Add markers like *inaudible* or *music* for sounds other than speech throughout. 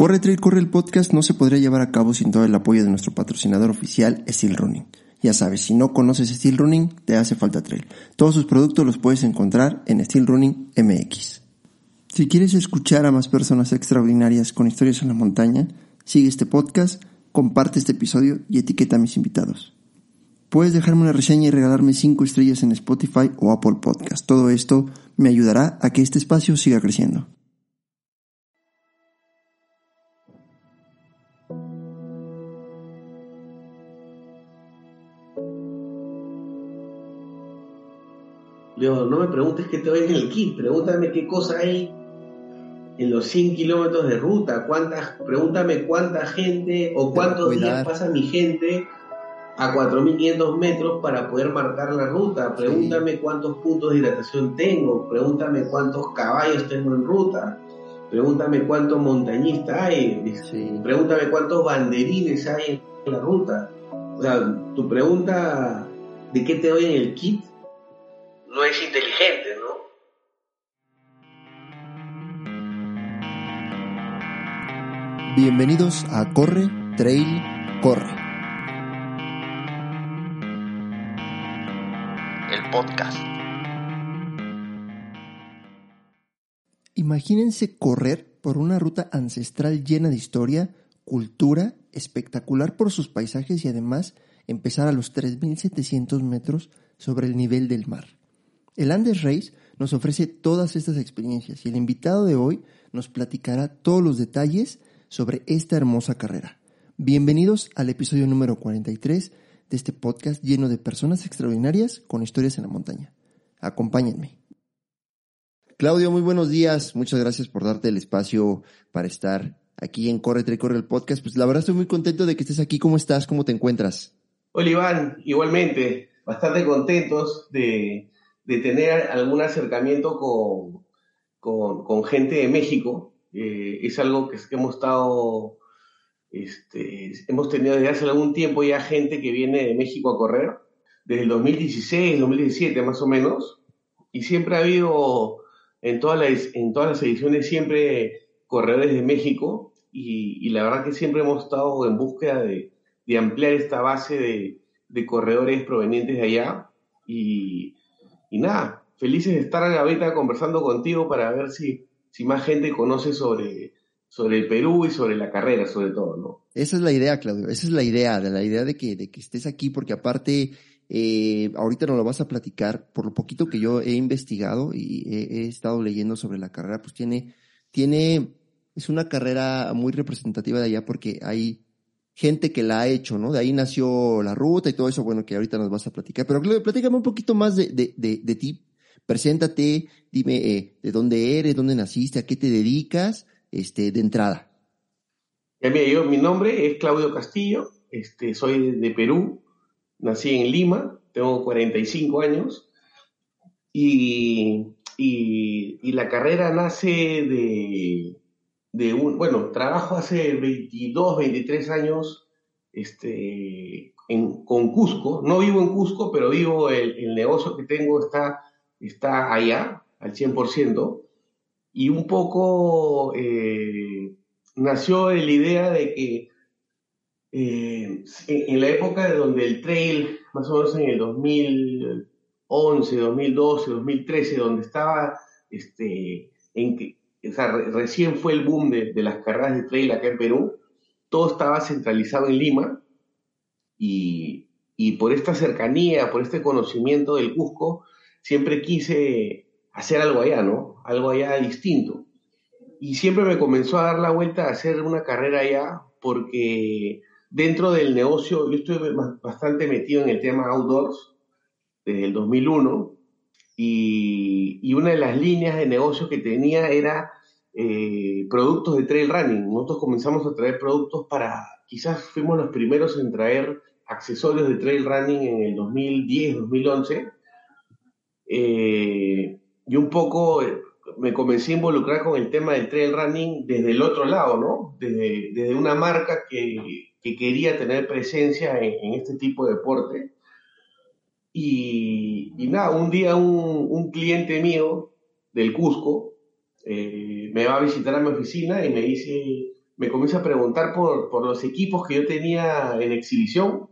Corre Trail Corre el podcast no se podría llevar a cabo sin todo el apoyo de nuestro patrocinador oficial Steel Running. Ya sabes, si no conoces Steel Running, te hace falta trail. Todos sus productos los puedes encontrar en Steel Running MX. Si quieres escuchar a más personas extraordinarias con historias en la montaña, sigue este podcast, comparte este episodio y etiqueta a mis invitados. Puedes dejarme una reseña y regalarme 5 estrellas en Spotify o Apple Podcast. Todo esto me ayudará a que este espacio siga creciendo. Leo, no me preguntes qué te doy en el kit, pregúntame qué cosa hay en los 100 kilómetros de ruta, cuántas, pregúntame cuánta gente o cuántos días pasa mi gente a 4.500 metros para poder marcar la ruta, pregúntame cuántos puntos de hidratación tengo, pregúntame cuántos caballos tengo en ruta, pregúntame cuántos montañistas hay, pregúntame cuántos banderines hay en la ruta. O sea, tu pregunta de qué te doy en el kit no es inteligente, ¿no? Bienvenidos a Corre, Trail, Corre. El podcast. Imagínense correr por una ruta ancestral llena de historia, cultura, espectacular por sus paisajes y además empezar a los 3.700 metros sobre el nivel del mar. El Andes Race nos ofrece todas estas experiencias y el invitado de hoy nos platicará todos los detalles sobre esta hermosa carrera. Bienvenidos al episodio número 43 de este podcast lleno de personas extraordinarias con historias en la montaña. Acompáñenme. Claudio, muy buenos días. Muchas gracias por darte el espacio para estar aquí en Corre Tre Corre el podcast. Pues la verdad estoy muy contento de que estés aquí. ¿Cómo estás? ¿Cómo te encuentras? Hola Iván, igualmente, bastante contentos de, de tener algún acercamiento con, con, gente de México. Eh, es algo que, hemos estado, este, hemos tenido desde hace algún tiempo ya gente que viene de México a correr, desde el 2016, 2017 más o menos, y siempre ha habido en todas las, en todas las ediciones siempre corredores de México, y, la verdad que siempre hemos estado en búsqueda de, de ampliar esta base de, de corredores provenientes de allá, y y nada, felices de estar ahorita conversando contigo para ver si, si más gente conoce sobre, sobre el Perú y sobre la carrera, sobre todo, ¿no? Esa es la idea, Claudio, esa es la idea, de la idea de que, de que estés aquí, porque aparte, eh, ahorita nos lo vas a platicar, por lo poquito que yo he investigado y he, he, estado leyendo sobre la carrera, pues tiene, tiene, es una carrera muy representativa de allá porque hay gente que la ha hecho, ¿no? De ahí nació la ruta y todo eso, bueno, que ahorita nos vas a platicar. Pero platícame un poquito más de, de, de, ti. Preséntate, dime eh, de dónde eres, dónde naciste, a qué te dedicas, este, de entrada. mira, yo, mi nombre es Claudio Castillo, este, soy de Perú, nací en Lima, tengo 45 años y, y la carrera nace de, de un, bueno, trabajo hace 22, 23 años este, en, con Cusco. No vivo en Cusco, pero vivo, el, el negocio que tengo está, está allá, al 100%. Y un poco eh, nació la idea de que eh, en, la época de donde el trail, más o menos en el 2011, 2012, 2013, donde estaba este, en que o sea, recién fue el boom de, las carreras de trail acá en Perú, todo estaba centralizado en Lima y, por esta cercanía, por este conocimiento del Cusco, siempre quise hacer algo allá, ¿no? Algo allá distinto. Y siempre me comenzó a dar la vuelta a hacer una carrera allá porque dentro del negocio, yo estoy bastante metido en el tema outdoors desde el 2001 y, una de las líneas de negocio que tenía era eh, productos de trail running. Nosotros comenzamos a traer productos para, quizás fuimos los primeros en traer accesorios de trail running en el 2010, 2011. Eh, y un poco eh, me comencé a involucrar con el tema del trail running desde el otro lado, ¿no? Desde, una marca que, quería tener presencia en, este tipo de deporte. Y, nada, un día un, cliente mío del Cusco eh, me va a visitar a mi oficina y me dice, me comienza a preguntar por, por los equipos que yo tenía en exhibición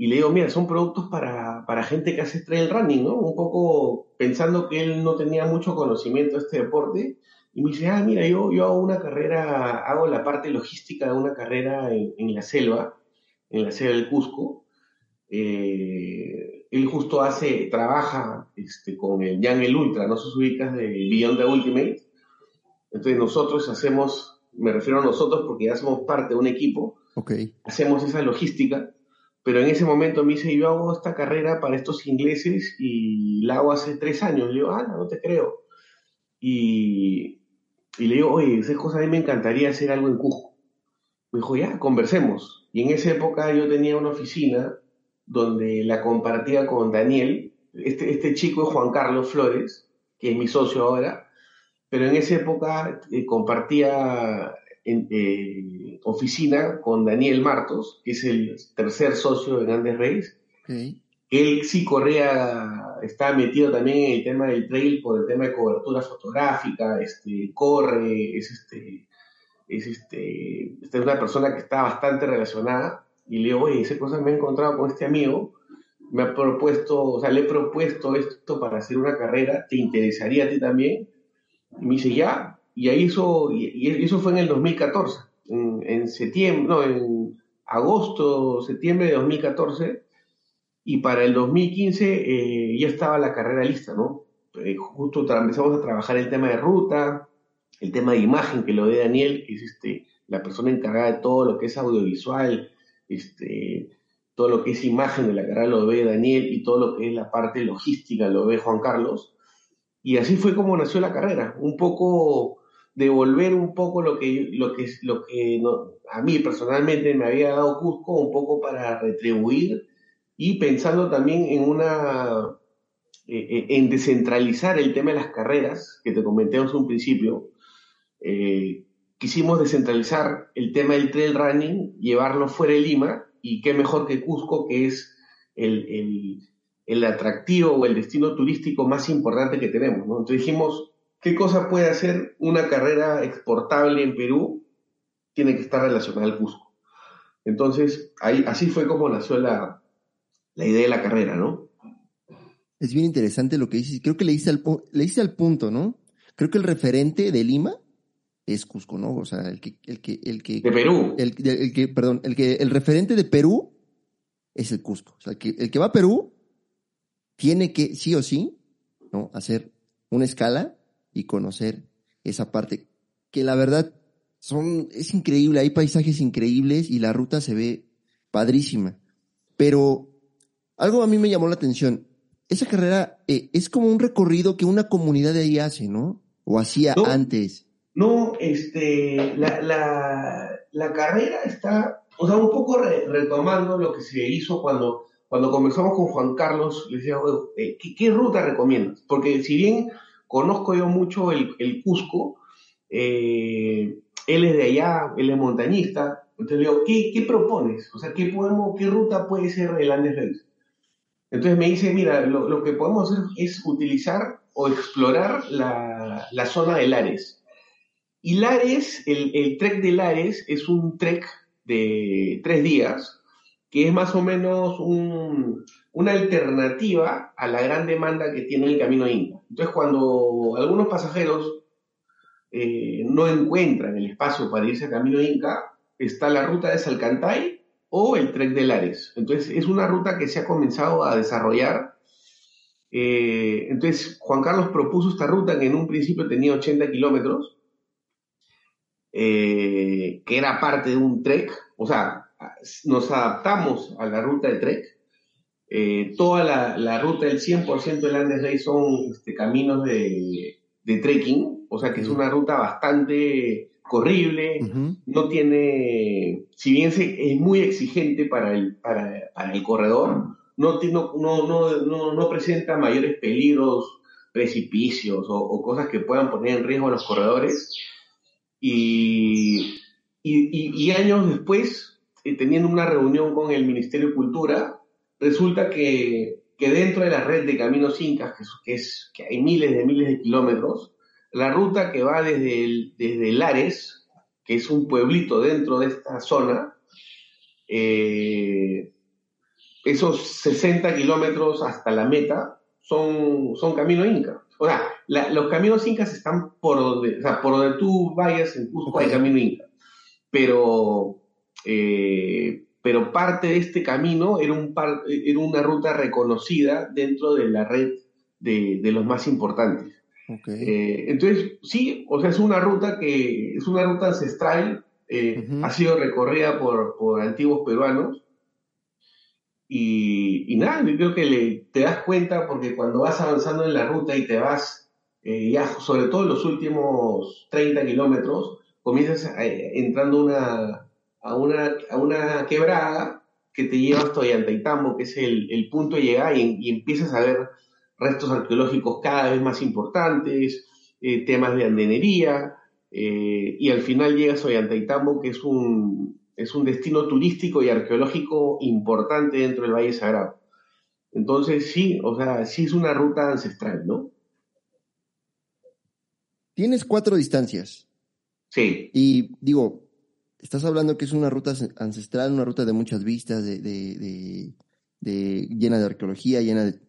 y le digo, mira, son productos para, para, gente que hace trail running, ¿no? Un poco pensando que él no tenía mucho conocimiento de este deporte. Y me dice, ah, mira, yo, yo hago una carrera, hago la parte logística de una carrera en, la selva, en la selva del Cusco. Eh, él justo hace, trabaja este, con el Young Ultra, no sus ubicas de Beyond the Ultimate. Entonces nosotros hacemos, me refiero a nosotros porque ya somos parte de un equipo, okay. hacemos esa logística pero en ese momento me dice, yo hago esta carrera para estos ingleses y la hago hace tres años. Le digo, ah, no, te creo. Y, y le digo, oye, esas cosas a mí me encantaría hacer algo en Cusco. Me dijo, ya, conversemos. Y en esa época yo tenía una oficina donde la compartía con Daniel. Este, este chico es Juan Carlos Flores, que es mi socio ahora. Pero en esa época eh, compartía en, eh, oficina con Daniel Martos, que es el tercer socio de Grandes Reyes. Él sí corría, estaba metido también en el tema del trail por el tema de cobertura fotográfica, este, corre, es este, es este, es una persona que está bastante relacionada. Y le digo, oye, esa cosa me he encontrado con este amigo, me ha propuesto, o sea, le he propuesto esto para hacer una carrera, ¿te interesaría a ti también? Y me dice, ya, y ahí eso, y, eso fue en el 2014, en, septiembre, no, en agosto, septiembre de 2014, y para el 2015 eh, ya estaba la carrera lista, ¿no? Eh, justo empezamos a trabajar el tema de ruta, el tema de imagen que lo ve Daniel, que es este, la persona encargada de todo lo que es audiovisual, este, todo lo que es imagen de la carrera lo ve Daniel y todo lo que es la parte logística lo ve Juan Carlos. Y así fue como nació la carrera, un poco devolver un poco lo que, lo que, lo que a mí personalmente me había dado Cusco, un poco para retribuir y pensando también en una eh, en descentralizar el tema de las carreras, que te comenté hace un principio, eh, quisimos descentralizar el tema del trail running, llevarlo fuera de Lima, y qué mejor que Cusco, que es el, el, el atractivo o el destino turístico más importante que tenemos. Entonces dijimos, ¿Qué cosa puede hacer una carrera exportable en Perú? Tiene que estar relacionada al Cusco. Entonces, ahí, así fue como nació la, idea de la carrera, ¿no? Es bien interesante lo que dices. Creo que le hice al, le al punto, ¿no? Creo que el referente de Lima es Cusco, ¿no? O sea, el que, el que, el que. De Perú. El, que, perdón, el que, el referente de Perú es el Cusco. O sea, el que, el que va a Perú tiene que, sí o sí, ¿no? Hacer una escala y conocer esa parte que la verdad son es increíble, hay paisajes increíbles y la ruta se ve padrísima. Pero algo a mí me llamó la atención. Esa carrera eh, es como un recorrido que una comunidad de ahí hace, ¿no? O hacía antes. No, este, la, la, carrera está, o sea, un poco retomando lo que se hizo cuando, cuando comenzamos con Juan Carlos, le decía, eh, ¿qué, ¿qué, ruta recomiendas? Porque si bien conozco yo mucho el, Cusco, eh, él es de allá, él es montañista, entonces le digo, ¿qué, propones? O sea, ¿qué, podemos, ¿qué ruta puede ser el Andes Reyes? Entonces me dice, mira, lo, que podemos hacer es utilizar o explorar la, zona de Lares. Y Lares, el, trek de Lares es un trek de tres días, que es más o menos un, una alternativa a la gran demanda que tiene el camino Inca. Entonces, cuando algunos pasajeros eh, no encuentran el espacio para irse a camino Inca, está la ruta de Salcantay o el Trek de Lares. Entonces, es una ruta que se ha comenzado a desarrollar. Eh, entonces, Juan Carlos propuso esta ruta que en un principio tenía 80 kilómetros, eh, que era parte de un trek, o sea, nos adaptamos a la ruta de trek, eh, toda la, ruta, el 100% del Andes Rey son este, caminos de, trekking, o sea que es una ruta bastante corrible, no tiene, si bien es muy exigente para el, para, el corredor, no, no, no, no, presenta mayores peligros, precipicios o, cosas que puedan poner en riesgo a los corredores. Y, y, años después, eh, teniendo una reunión con el Ministerio de Cultura, resulta que, que dentro de la red de caminos incas, que, es, que hay miles de miles de kilómetros, la ruta que va desde, desde Lares, que es un pueblito dentro de esta zona, eh, esos 60 kilómetros hasta la meta son, son camino inca. O sea, los caminos incas están por donde, o sea, por donde tú vayas en Cusco hay camino inca. Pero, eh, pero parte de este camino era, un era una ruta reconocida dentro de la red de, de los más importantes. Eh, entonces, sí, o sea, es una ruta que es una ruta ancestral, eh, ha sido recorrida por, por antiguos peruanos. Y, y, nada, yo creo que le, te das cuenta porque cuando vas avanzando en la ruta y te vas, eh, ya sobre todo en los últimos 30 kilómetros, comienzas entrando una, a, una, a una quebrada que te lleva hasta Ollantaytambo, que es el, el punto de llegada, y, y empiezas a ver restos arqueológicos cada vez más importantes, eh, temas de andenería, eh, y al final llegas a Ollantaytambo, que es un, es un destino turístico y arqueológico importante dentro del Valle Sagrado. Entonces sí, o sea, sí es una ruta ancestral, ¿no? Tienes cuatro distancias. Sí. Y digo, estás hablando que es una ruta ancestral, una ruta de muchas vistas, de, de, de llena de arqueología, llena de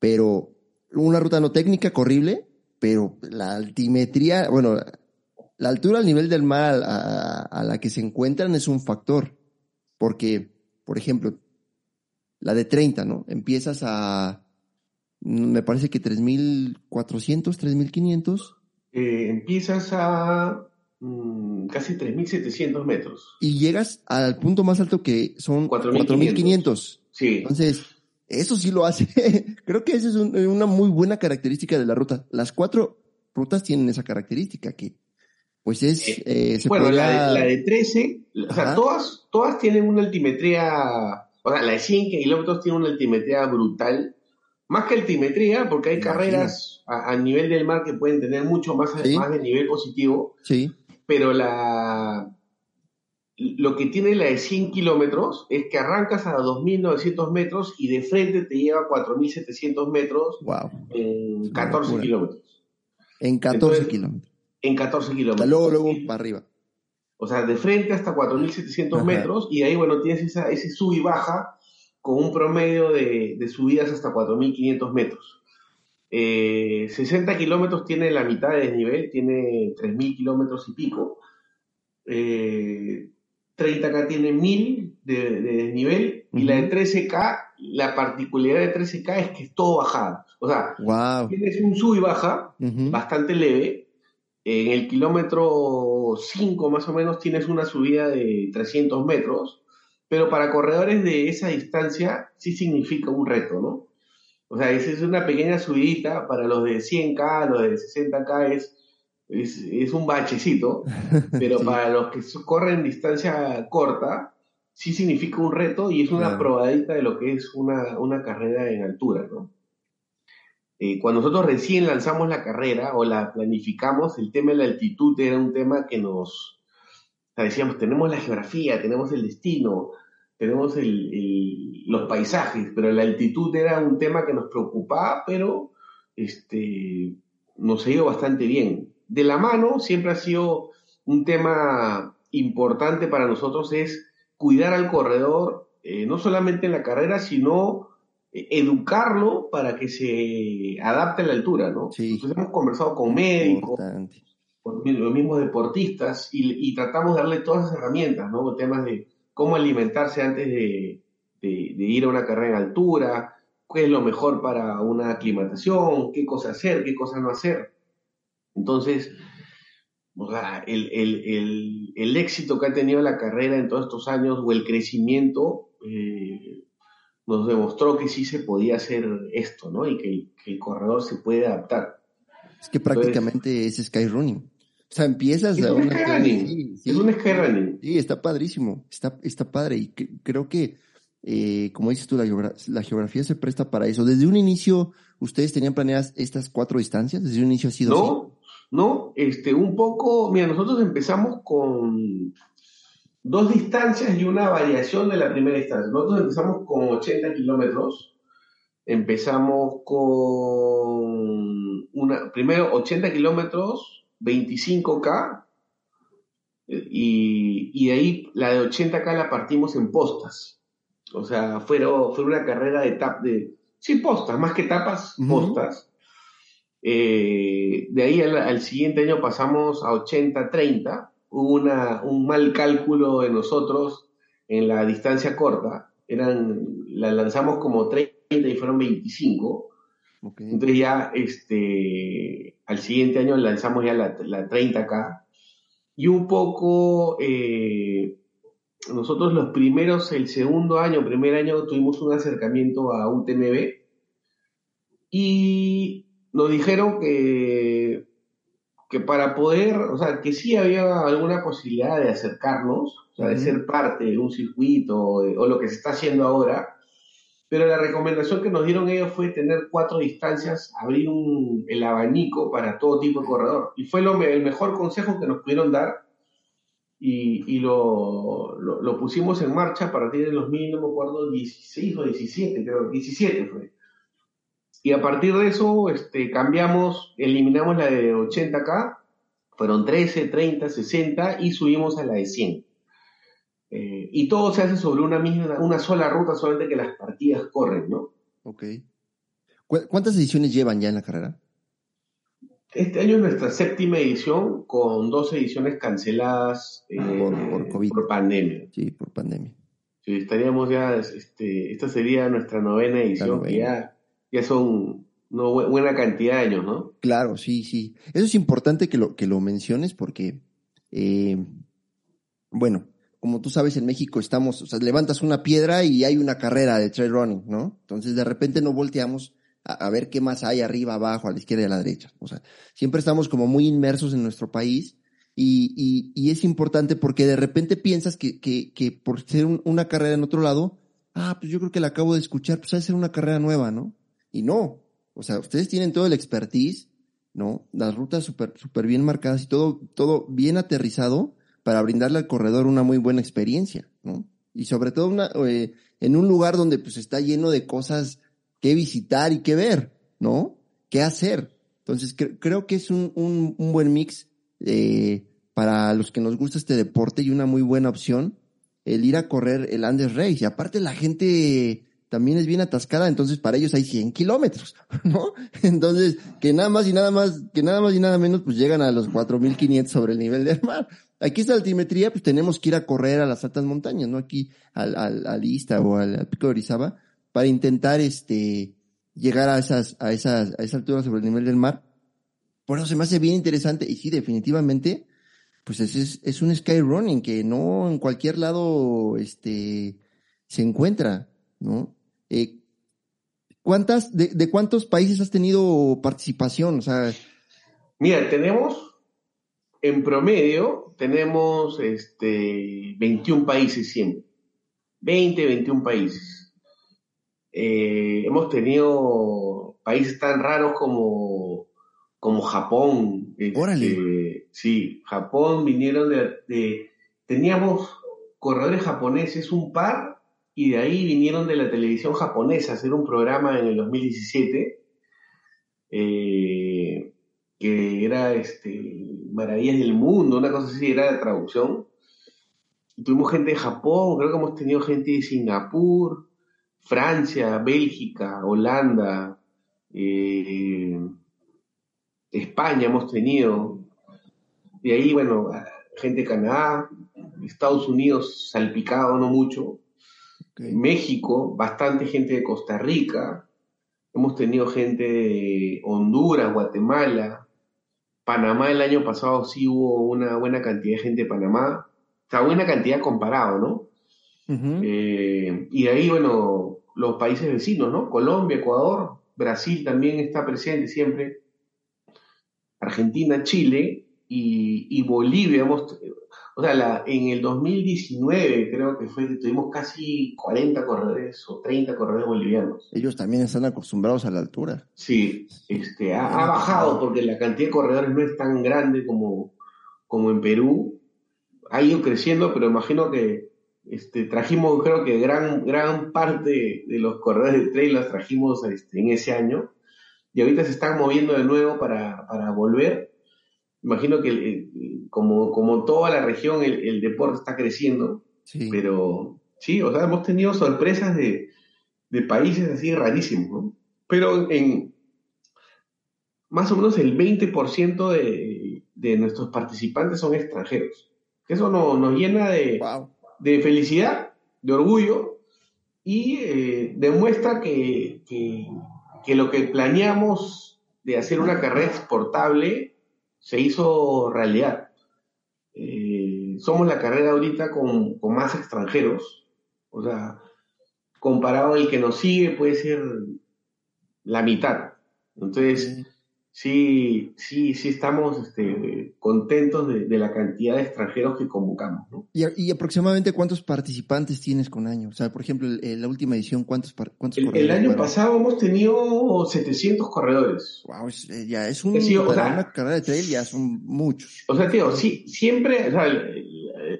pero una ruta no técnica, corrible, pero la altimetría, bueno, la altura al nivel del mar a, la que se encuentran es un factor, porque, por ejemplo, la de 30, ¿no? Empiezas a, me parece que 3.400, 3.500. Eh, empiezas a mm, casi 3.700 metros. Y llegas al punto más alto que son 4.500. Sí. Entonces, eso sí lo hace. *laughs* Creo que esa es una muy buena característica de la ruta. Las cuatro rutas tienen esa característica que, pues es... Eh, eh, bueno, la, de, 13, o sea, todas, todas tienen una altimetría, o sea, la de 100 kilómetros tiene una altimetría brutal. Más que altimetría, porque hay carreras a, nivel del mar que pueden tener mucho más, más de nivel positivo. Sí. Pero la, lo que tiene la de 100 kilómetros es que arrancas a 2.900 metros y de frente te lleva a 4.700 metros en 14 kilómetros. En 14 kilómetros. En 14 kilómetros. Luego, luego para arriba. O sea, de frente hasta 4.700 metros y ahí, bueno, tienes esa, ese sub y baja con un promedio de, subidas hasta 4.500 metros. 60 eh, kilómetros tiene la mitad de desnivel, tiene 3.000 kilómetros y pico. Eh, 30K tiene 1000 de, desnivel y la de 13K, la particularidad de 13K es que es todo bajada. O sea, tienes un sub y baja bastante leve. En el kilómetro 5 más o menos tienes una subida de 300 metros, pero para corredores de esa distancia sí significa un reto, ¿no? O sea, esa es una pequeña subidita, para los de 100K, los de 60K es es, un bachecito, *laughs* pero para los que corren distancia corta, sí significa un reto y es una probadita de lo que es una, carrera en altura, ¿no? Eh, cuando nosotros recién lanzamos la carrera o la planificamos, el tema de la altitud era un tema que nos, decíamos, tenemos la geografía, tenemos el destino, tenemos los paisajes, pero la altitud era un tema que nos preocupaba, pero este, nos ha ido bastante bien de la mano siempre ha sido un tema importante para nosotros es cuidar al corredor, eh, no solamente en la carrera, sino eh, educarlo para que se adapte a la altura, ¿no? Entonces hemos conversado con médicos, con los mismos deportistas y, tratamos de darle todas las herramientas, ¿no? Temas de cómo alimentarse antes de, de ir a una carrera en altura, qué es lo mejor para una aclimatación, qué cosa hacer, qué cosa no hacer. Entonces, el, éxito que ha tenido la carrera en todos estos años o el crecimiento eh, nos demostró que sí se podía hacer esto, ¿no? Y que, el corredor se puede adaptar. Es que prácticamente es skyrunning. O sea, empiezas Es a un skyrunning. Sí. Es un skyrunning. Sí, está padrísimo, está, está padre y que- creo que, eh, como dices tú, la, geogra- la geografía se presta para eso. Desde un inicio, ¿ustedes tenían planeadas estas cuatro distancias? Desde un inicio ha sido así. No, no, este, un poco, mira, nosotros empezamos con dos distancias y una variación de la primera distancia. Nosotros empezamos con 80 kilómetros, empezamos con una, primero 80 kilómetros, 25K, eh, y, y de ahí la de 80K la partimos en postas. O sea, fue, fue una carrera de tap de, sí, postas, más que tapas, postas. Eh, de ahí al, al siguiente año pasamos a 80-30. Hubo una, un mal cálculo de nosotros en la distancia corta. Eran, la lanzamos como 30 y fueron 25. Entonces ya este, al siguiente año lanzamos ya la, la 30K. Y un poco, eh, nosotros los primeros, el segundo año, primer año, tuvimos un acercamiento a UTMB y nos dijeron que, que para poder, o sea, que sí había alguna posibilidad de acercarnos, o sea, de ser parte de un circuito o, de- o lo que se está haciendo ahora, pero la recomendación que nos dieron ellos fue tener cuatro distancias, abrir el abanico para todo tipo de corredor. Y fue lo, el mejor consejo que nos pudieron dar y, y lo, lo, lo pusimos en marcha a partir de los mil, me acuerdo, 16 o 17, creo, 17 fue. Y a partir de eso este, cambiamos, eliminamos la de 80K, fueron 13, 30, 60 y subimos a la de 100. Eh, y todo se hace sobre una misma, una sola ruta, solamente que las partidas corren, ¿no? Ok. ¿Cu- ¿Cuántas ediciones llevan ya en la carrera? Este año es nuestra séptima edición con dos ediciones canceladas eh, Por- por COVID. por pandemia. Sí, por pandemia. Sí, estaríamos ya, este, esta sería nuestra novena edición, que ya, ya son una bu- buena cantidad de años, ¿no? Claro, sí, sí. Eso es importante que lo, que lo menciones porque, eh, bueno, como tú sabes, en México estamos, o sea, levantas una piedra y hay una carrera de trail running, ¿no? Entonces, de repente no volteamos a, ver qué más hay arriba, abajo, a la izquierda y a la derecha. O sea, siempre estamos como muy inmersos en nuestro país y, y, y es importante porque de repente piensas que, que, que por ser un- una carrera en otro lado, ah, pues yo creo que la acabo de escuchar, pues ha de ser una carrera nueva, ¿no? Y no. O sea, ustedes tienen todo el expertise, ¿no? Las rutas súper super bien marcadas y todo, todo bien aterrizado para brindarle al corredor una muy buena experiencia, ¿no? Y sobre todo eh, en un lugar donde pues está lleno de cosas que visitar y que ver, ¿no? ¿Qué hacer? Entonces cre- creo que es un, un, un buen mix eh, para los que nos gusta este deporte y una muy buena opción el ir a correr el Andes Race. Y aparte la gente también es bien atascada, entonces para ellos hay 100 kilómetros, *laughs* ¿no? Entonces, que nada más y nada más, que nada más y nada menos, pues llegan a los 4.500 sobre el nivel del mar. Aquí esta altimetría, pues tenemos que ir a correr a las altas montañas, ¿no? Aquí al, al, al Ista o al, al Pico de Orizaba, para intentar, este, llegar a esas, a esas, a esa altura sobre el nivel del mar. Por eso se me hace bien interesante, y sí, definitivamente, pues es, es, es un skyrunning que no en cualquier lado, este, se encuentra, ¿no? Eh, ¿Cuántas, de, de cuántos países has tenido participación? O sea, Mira, tenemos, en promedio, tenemos este, 21 países siempre. 20, 21 países. Eh, hemos tenido países tan raros como, como Japón. este, Órale. Sí, Japón vinieron de, de- Teníamos corredores japoneses, un par, y de ahí vinieron de la televisión japonesa a hacer un programa en el 2017. eh, que era este, Maravillas del Mundo, una cosa así, era de traducción. Tuvimos gente de Japón, creo que hemos tenido gente de Singapur, Francia, Bélgica, Holanda, eh, España hemos tenido. De ahí, bueno, gente de Canadá, Estados Unidos salpicado, no mucho. México, bastante gente de Costa Rica. Hemos tenido gente de Honduras, Guatemala, Panamá el año pasado sí hubo una buena cantidad de gente de Panamá. O sea, buena cantidad comparado, ¿no? Eh, y de ahí, bueno, los países vecinos, ¿no? Colombia, Ecuador, Brasil también está presente siempre. Argentina, Chile y, Bolivia. o sea, la, en el 2019 creo que fue, tuvimos casi 40 corredores o 30 corredores bolivianos. Ellos también están acostumbrados a la altura. Sí, este, ha, bajado porque la cantidad de corredores no es tan grande como, como en Perú. Ha ido creciendo, pero imagino que este, trajimos, creo que gran, gran parte de los corredores de trail los trajimos este, en ese año y ahorita se están moviendo de nuevo para, volver. Imagino que como, como toda la región el, deporte está creciendo, pero sí, o sea, hemos tenido sorpresas de, países así rarísimos, ¿no? Pero en más o menos el 20% de, de nuestros participantes son extranjeros. Eso nos llena de, de felicidad, de orgullo y eh, demuestra que, que, lo que planeamos de hacer una carrera exportable se hizo realidad. Eh, somos la carrera ahorita con, más extranjeros, o sea, comparado al que nos sigue puede ser la mitad. Entonces, sí, sí, sí estamos este, contentos de, la cantidad de extranjeros que convocamos. ¿no? ¿Y, aproximadamente cuántos participantes tienes con año? O sea, por ejemplo, en la última edición, ¿cuántos, cuántos el, corredores? El año pasado hemos tenido 700 corredores. Wow, eh, ya es un, una carrera de trail, ya son muchos. O sea, tío, sí, siempre, o sea,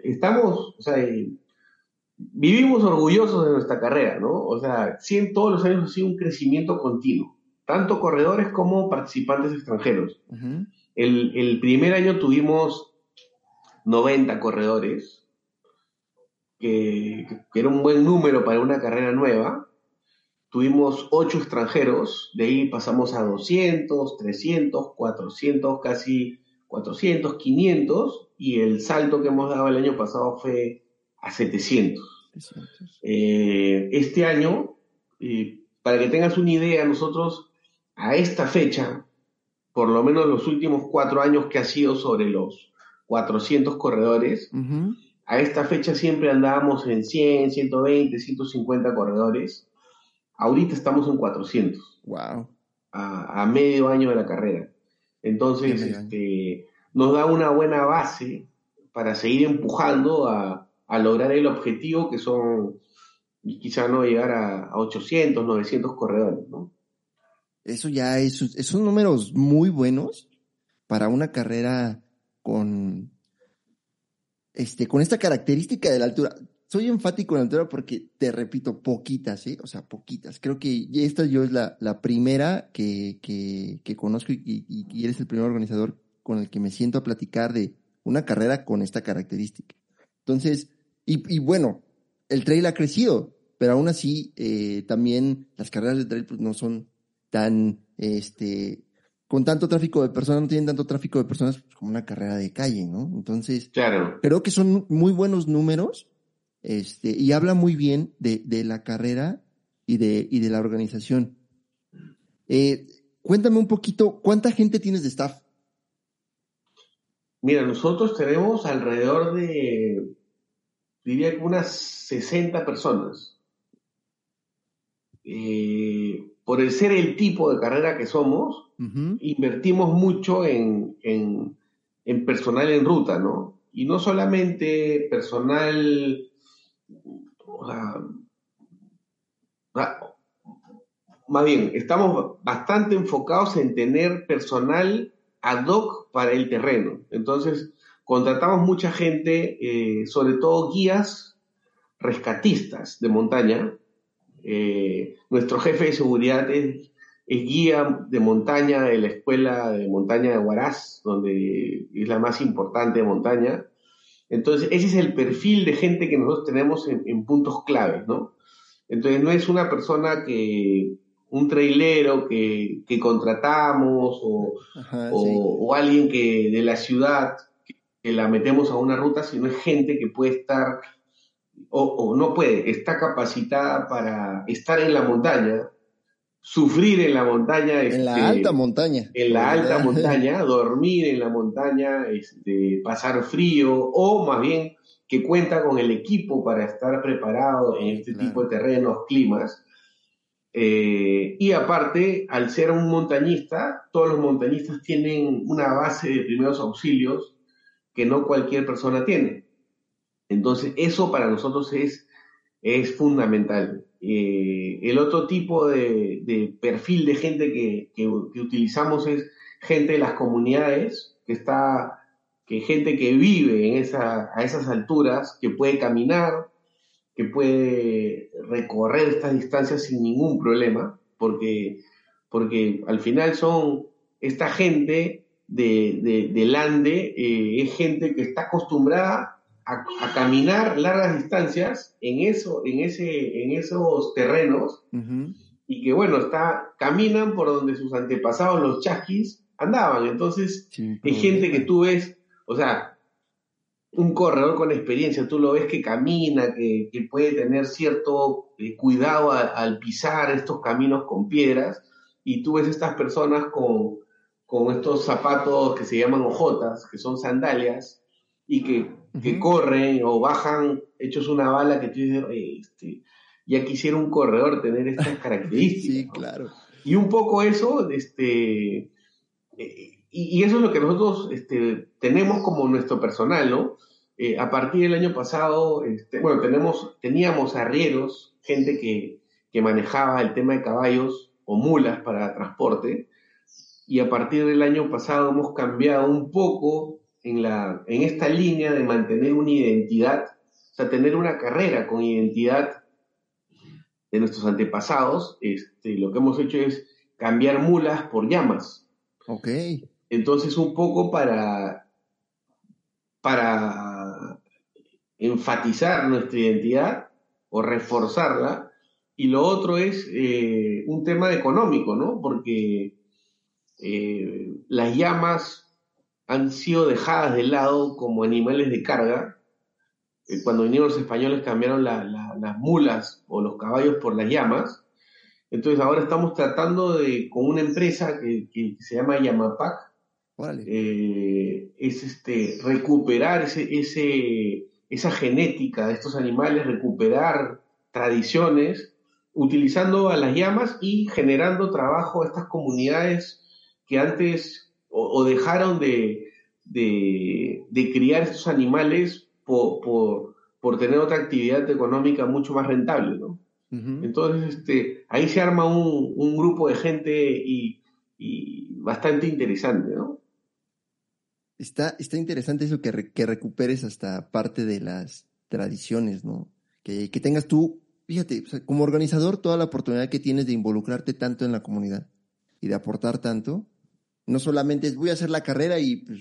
estamos, o sea, vivimos orgullosos de nuestra carrera, ¿no? O sea, sí, todos los años ha sido un crecimiento continuo tanto corredores como participantes extranjeros. el, primer año tuvimos 90 corredores, que, era un buen número para una carrera nueva. Tuvimos 8 extranjeros, de ahí pasamos a 200, 300, 400, casi 400, 500, y el salto que hemos dado el año pasado fue a 700. Eh, este año, eh, para que tengas una idea, nosotros a esta fecha, por lo menos los últimos cuatro años que ha sido sobre los 400 corredores, a esta fecha siempre andábamos en 100, 120, 150 corredores. Ahorita estamos en 400. Wow. A, medio año de la carrera. Entonces, este, nos da una buena base para seguir empujando a, lograr el objetivo que son, quizá no llegar a, a 800, 900 corredores, ¿no? Eso ya es, son números muy buenos para una carrera con, este, con esta característica de la altura. Soy enfático en la altura porque, te repito, poquitas, ¿eh? O sea, poquitas. Creo que esta yo es la, la primera que, que, conozco y, eres el primer organizador con el que me siento a platicar de una carrera con esta característica. Entonces, y, y bueno, el trail ha crecido, pero aún así, eh, también las carreras de trail pues, no son tan, este, con tanto tráfico de personas, no tienen tanto tráfico de personas pues, como una carrera de calle, ¿no? Entonces, claro. creo que son muy buenos números, este, y habla muy bien de, de la carrera y de, y de la organización. Eh, cuéntame un poquito, ¿cuánta gente tienes de staff? Mira, nosotros tenemos alrededor de, diría que unas 60 personas. Eh, por el ser el tipo de carrera que somos, invertimos mucho en, personal en ruta, ¿no? Y no solamente personal, más bien, estamos bastante enfocados en tener personal ad hoc para el terreno. Entonces, contratamos mucha gente, eh, sobre todo guías rescatistas de montaña, eh, nuestro jefe de seguridad es, guía de montaña de la escuela de montaña de Huaraz, donde es la más importante de montaña. Entonces, ese es el perfil de gente que nosotros tenemos en, puntos claves, ¿no? Entonces, no es una persona que, un trailero que, contratamos o, o, alguien que de la ciudad que la metemos a una ruta, sino es gente que puede estar o, no puede, está capacitada para estar en la montaña, sufrir en la montaña. en la este, alta montaña. En la alta montaña, *laughs* dormir en la montaña, este, pasar frío, o más bien que cuenta con el equipo para estar preparado en este tipo de terrenos, climas. Eh, y aparte, al ser un montañista, todos los montañistas tienen una base de primeros auxilios que no cualquier persona tiene. Entonces, eso para nosotros es, es fundamental. Eh, el otro tipo de, perfil de gente que, que, utilizamos es gente de las comunidades, que está, que gente que vive en esa, a esas alturas, que puede caminar, que puede recorrer estas distancias sin ningún problema, porque, porque al final son esta gente de, de, del Ande, eh, es gente que está acostumbrada a, caminar largas distancias en, eso, en, ese, en esos terrenos. Y que, bueno, está, caminan por donde sus antepasados, los chasquis, andaban. Entonces, hay gente que tú ves, o sea, un corredor con experiencia, tú lo ves que camina, que, puede tener cierto eh, cuidado al pisar estos caminos con piedras, y tú ves estas personas con, con estos zapatos que se llaman ojotas, que son sandalias, y que, corren o bajan hechos una bala que tú dices, este, ya quisiera un corredor tener estas *laughs* características. sí, claro. Y un poco eso, este, eh, y, eso es lo que nosotros este, tenemos como nuestro personal, ¿no? Eh, a partir del año pasado, este, bueno, tenemos, teníamos arrieros, gente que, que manejaba el tema de caballos o mulas para transporte, y a partir del año pasado hemos cambiado un poco en, la, en esta línea de mantener una identidad, o sea, tener una carrera con identidad de nuestros antepasados. Este, lo que hemos hecho es cambiar mulas por llamas. Ok. Entonces, un poco para, para enfatizar nuestra identidad o reforzarla. Y lo otro es eh, un tema económico, ¿no? Porque eh, las llamas han sido dejadas de lado como animales de carga. Eh, cuando vinieron los españoles cambiaron las mulas o los caballos por las llamas. Entonces ahora estamos tratando de, con una empresa que, que se llama Yamapac, eh, es este, recuperar ese, ese, esa genética de estos animales, recuperar tradiciones, utilizando a las llamas y generando trabajo a estas comunidades que antes o, dejaron de, de, criar estos animales por, por, por, tener otra actividad económica mucho más rentable. ¿no? Entonces, este, ahí se arma un, un grupo de gente y, y bastante interesante, ¿no? Está, está interesante eso que, que recuperes hasta parte de las tradiciones, ¿no? Que, que tengas tú, fíjate, como organizador, toda la oportunidad que tienes de involucrarte tanto en la comunidad y de aportar tanto. No solamente es voy a hacer la carrera y pues,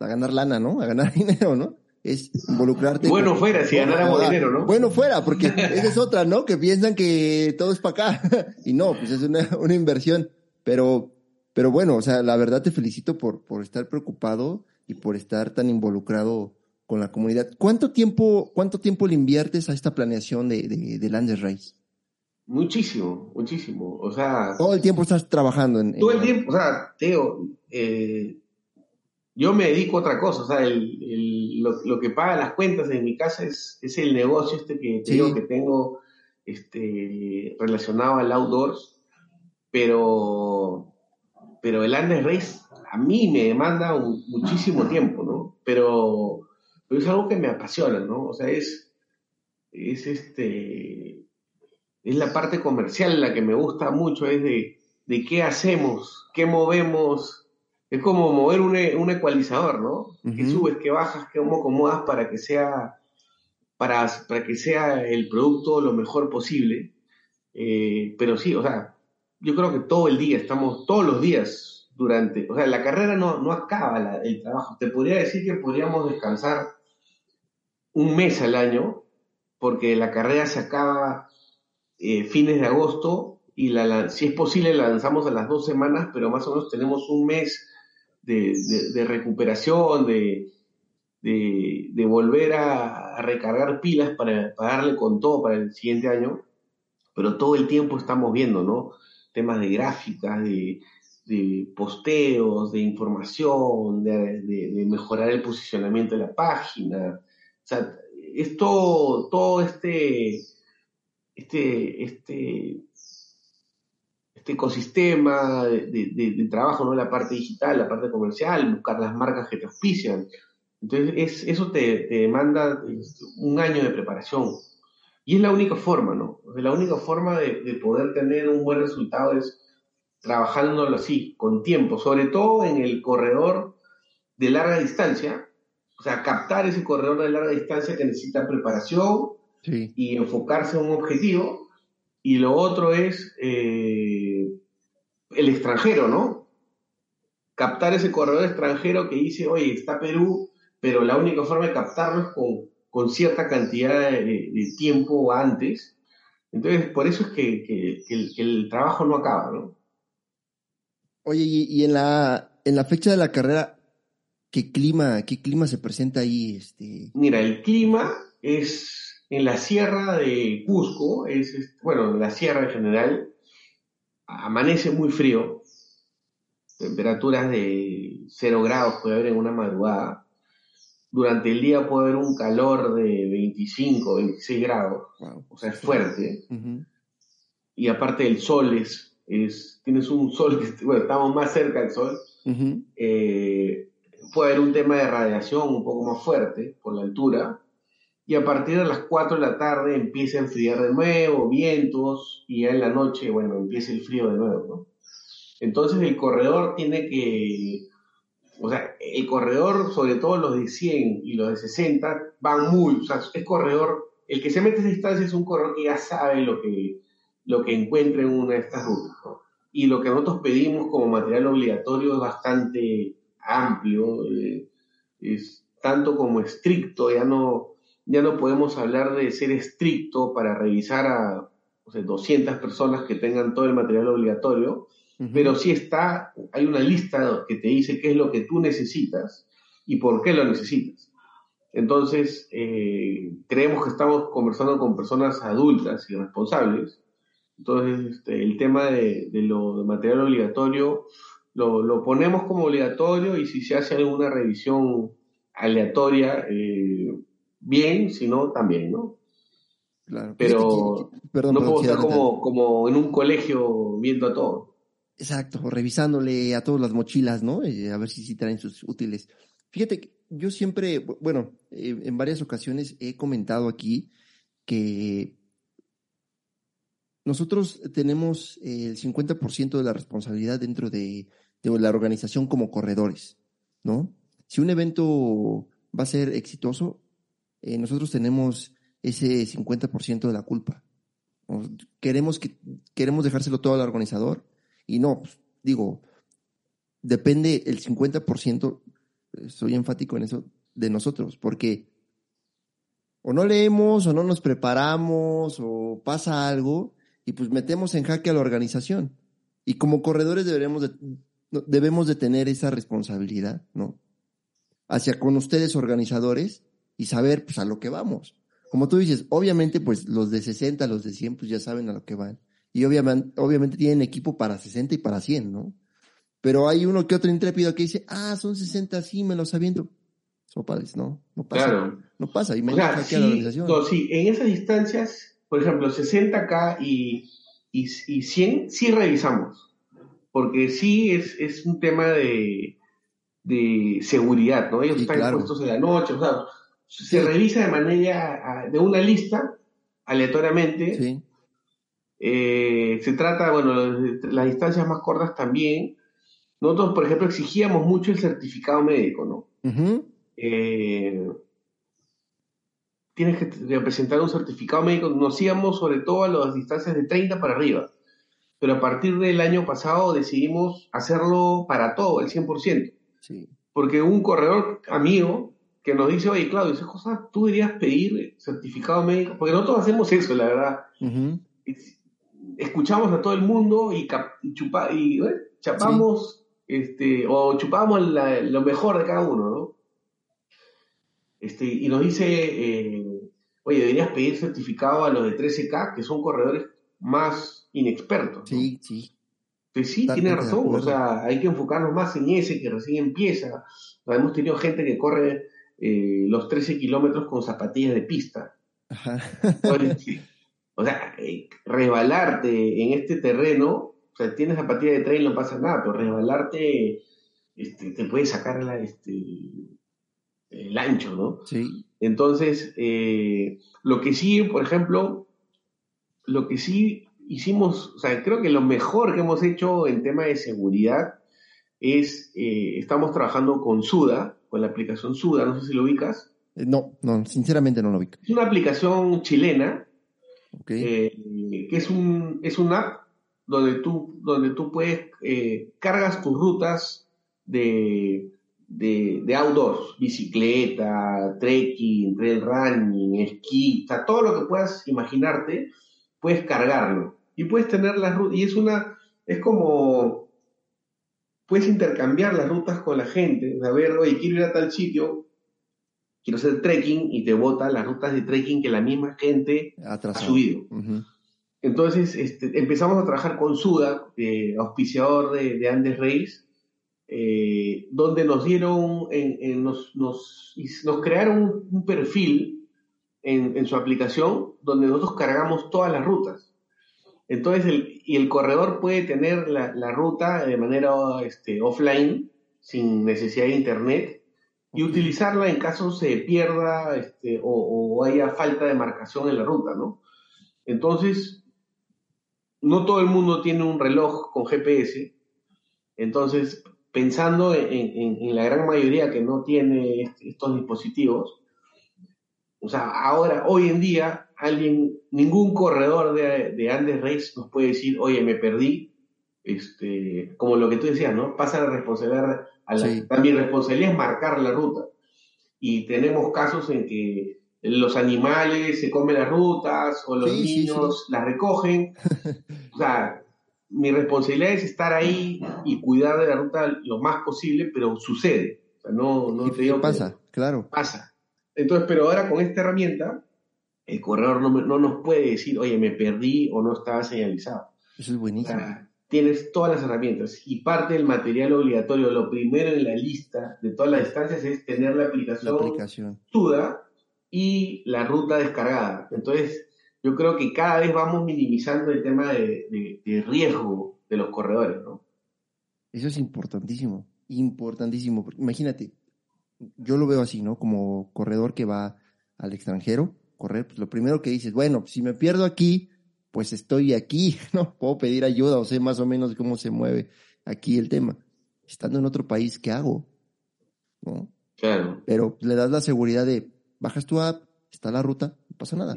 a ganar lana, ¿no? A ganar *laughs* dinero, ¿no? Es involucrarte. Bueno fuera, si ganáramos dinero, ¿no? Bueno fuera, porque *laughs* esa es otra, ¿no? Que piensan que todo es para acá. *laughs* y no, pues es una, una inversión. Pero, pero bueno, o sea, la verdad te felicito por, por estar preocupado y por estar tan involucrado con la comunidad. ¿Cuánto tiempo, cuánto tiempo le inviertes a esta planeación de, de, de Landes Race? Muchísimo, muchísimo. O sea. Todo el tiempo estás trabajando en. Todo el tiempo, o sea, Teo, eh, yo me dedico a otra cosa. O sea, el, lo, que paga las cuentas en mi casa es, es el negocio este que que tengo este, relacionado al outdoors. Pero, pero el Andes Race a mí me demanda muchísimo tiempo, ¿no? Pero, es algo que me apasiona, ¿no? O sea, es, es este, es la parte comercial la que me gusta mucho, es de, de qué hacemos, qué movemos, es como mover un, un ecualizador, ¿no? Que subes, que bajas, que acomodas para que sea, para, para que sea el producto lo mejor posible. Eh, pero sí, o sea, yo creo que todo el día, estamos todos los días durante, o sea, la carrera no, no acaba el trabajo. Te podría decir que podríamos descansar un mes al año, porque la carrera se acaba eh, fines de agosto y la, si es posible la lanzamos a las dos semanas, pero más o menos tenemos un mes de, recuperación, de, de, volver a, recargar pilas para, para, darle con todo para el siguiente año, pero todo el tiempo estamos viendo, ¿no? Temas de gráficas, de, posteos, de información, de, mejorar el posicionamiento de la página. O sea, es todo, este, este, este, este ecosistema de, trabajo, ¿no? La parte digital, la parte comercial, buscar las marcas que te auspician. Entonces, es, eso te, demanda este, un año de preparación. Y es la única forma, ¿no? La única forma de, poder tener un buen resultado es trabajándolo así, con tiempo, sobre todo en el corredor de larga distancia, o sea, captar ese corredor de larga distancia que necesita preparación y enfocarse en un objetivo. Y lo otro es eh, el extranjero, ¿no? Captar ese corredor extranjero que dice, oye, está Perú, pero la única forma de captarlo es con, con cierta cantidad de, tiempo antes. Entonces, por eso es que, el, trabajo no acaba, ¿no? Oye, y, en, la, en la fecha de la carrera, ¿qué clima, qué clima se presenta ahí? Este? Mira, el clima es en la sierra de Cusco, es, bueno, en la sierra en general, amanece muy frío, temperaturas de 0 grados puede haber en una madrugada, durante el día puede haber un calor de 25, 26 grados, o sea, es fuerte. Y aparte el sol es, es, tienes un sol, *laughs* bueno, estamos más cerca del sol, eh, puede haber un tema de radiación un poco más fuerte por la altura, y a partir de las 4 de la tarde empieza a enfriar de nuevo, vientos, y ya en la noche, bueno, empieza el frío de nuevo, ¿no? Entonces el corredor tiene que o sea, el corredor, sobre todo los de 100 y los de 60, van muy, o sea, es corredor, el que se mete a distancia es un corredor que ya sabe lo que, lo que encuentra en una de estas rutas. Y lo que nosotros pedimos como material obligatorio es bastante amplio, eh, es tanto como estricto, ya no, ya no podemos hablar de ser estricto para revisar a 200 personas que tengan todo el material obligatorio, pero sí está, hay una lista que te dice qué es lo que tú necesitas y por qué lo necesitas. Entonces, eh, creemos que estamos conversando con personas adultas y responsables. Entonces, este, el tema de, lo de material obligatorio lo, ponemos como obligatorio y si se hace alguna revisión aleatoria, eh, bien, si no, también, ¿no? Claro. Pero no puedo estar como, como en un colegio viendo a todos. Exacto, revisándole a todas las mochilas, ¿no? Eh, a ver si sí traen sus útiles. Fíjate que yo siempre, bueno, eh, en varias ocasiones he comentado aquí que nosotros tenemos el 50% de la responsabilidad dentro de, la organización como corredores, ¿no? Si un evento va a ser exitoso, eh, nosotros tenemos ese 50% de la culpa. Queremos, que, queremos dejárselo todo al organizador, y no, pues, digo, depende el 50%, soy enfático en eso, de nosotros, porque o no leemos o no nos preparamos o pasa algo y pues metemos en jaque a la organización. Y como corredores deberemos de, debemos de tener esa responsabilidad, ¿no? Hacia con ustedes organizadores y saber pues a lo que vamos. Como tú dices, obviamente pues los de 60, los de 100 pues ya saben a lo que van y obviamente, obviamente tienen equipo para 60 y para 100, ¿no? Pero hay uno que otro intrépido que dice, ah, son 60, sí, me los aviento. Sopales, no, no pasa. Claro. No pasa, y me o sea, sí, la organización. No, sí, en esas distancias, por ejemplo, 60K y, y, y 100, sí revisamos. Porque sí es, es un tema de, de seguridad, ¿no? Ellos están puestos en la noche, o sea, se revisa de manera, de una lista, aleatoriamente, sí. Eh, se trata, bueno, las distancias más cortas también. Nosotros, por ejemplo, exigíamos mucho el certificado médico, ¿no? Eh, tienes que presentar un certificado médico. Nos íbamos sobre todo a las distancias de 30 para arriba. Pero a partir del año pasado decidimos hacerlo para todo, el 100%. Sí. Porque un corredor amigo que nos dice, oye, Claudio, esa cosa, tú deberías pedir certificado médico, porque nosotros hacemos eso, la verdad escuchamos a todo el mundo y, y, ¿eh? chapamos, este, o chupamos lo mejor de cada uno, ¿no? Este, y nos dice, eh, oye, deberías pedir certificado a los de 13K, que son corredores más inexpertos. Sí, sí. Pues sí, tiene razón, o sea, hay que enfocarnos más en ese que recién empieza. Hemos tenido gente que corre eh, los 13 kilómetros con zapatillas de pista. Ajá. *laughs* O sea, eh, rebalarte en este terreno O sea, tienes zapatilla de trail, no pasa nada, pero resbalarte este, te puede sacar la, este, el ancho, ¿no? Sí. Entonces, eh, lo que sí, por ejemplo, lo que sí hicimos, o sea, creo que lo mejor que hemos hecho en tema de seguridad es, eh, estamos trabajando con Suda, con la aplicación Suda, no sé si lo ubicas. Eh, no, no, sinceramente no lo ubico. Es una aplicación chilena, Ok. eh, que es un, es una app donde tú, donde tú puedes, eh, cargas tus rutas de, de, de outdoors, bicicleta, trekking, trail running, esquí, todo lo que puedas imaginarte, puedes cargarlo. Y puedes tener las rutas, y es una, es como, puedes intercambiar las rutas con la gente, a ver, oye, quiero ir a tal sitio, quiero hacer trekking, y te bota las rutas de trekking que la misma gente ha Atrasado. subido. Ujú. Entonces este, empezamos a trabajar con Suda, eh, auspiciador de, de Andes Reis, eh, donde nos dieron, en- en- nos, nos, nos crearon un, un perfil en, en su aplicación donde nosotros cargamos todas las rutas. Entonces, el, y el corredor puede tener la, la ruta de manera este, offline, sin necesidad de internet, y utilizarla en caso se pierda este, o, o haya falta de marcación en la ruta, ¿no? Entonces, no todo el mundo tiene un reloj con GPS. Entonces, pensando en, en- en la gran mayoría que no tiene est- estos dispositivos, o sea, ahora, hoy en día, alguien, ningún corredor de, de Andes Race nos puede decir, oye, me perdí, este, como lo que tú decías, ¿no? Pasa la responsabilidad a la, Sí. también responsabilidad es marcar la ruta. Y tenemos casos en que los animales se comen las rutas o los Sí, sí, niños las recogen. *laughs* o sea, mi responsabilidad es estar ahí y cuidar de la ruta lo más posible, pero sucede. O sea, no, no ¿Y te digo que- pasa? Claro. pasa. Entonces, pero ahora con esta herramienta, el corredor no, me- no nos puede decir, oye, me perdí o no estaba señalizado. Eso es O buenísimo. sea, tienes todas las herramientas y parte del material obligatorio, lo primero en la lista de todas las distancias es tener la La aplicación aplicación. Suda y la ruta descargada. Entonces, yo creo que cada vez vamos minimizando el tema de, de- de riesgo de los corredores, ¿no? Eso es importantísimo, importantísimo. Imagínate, yo lo veo así, ¿no? Como corredor que va al extranjero, correr, pues lo primero que dices, bueno, si me pierdo aquí, pues estoy aquí, *laughs* ¿no? Puedo pedir ayuda o sé más o menos cómo se mueve aquí el tema. Estando en otro país, ¿qué hago? ¿No? Claro. Pero le das la seguridad de, bajas tu app, está la ruta, no pasa nada.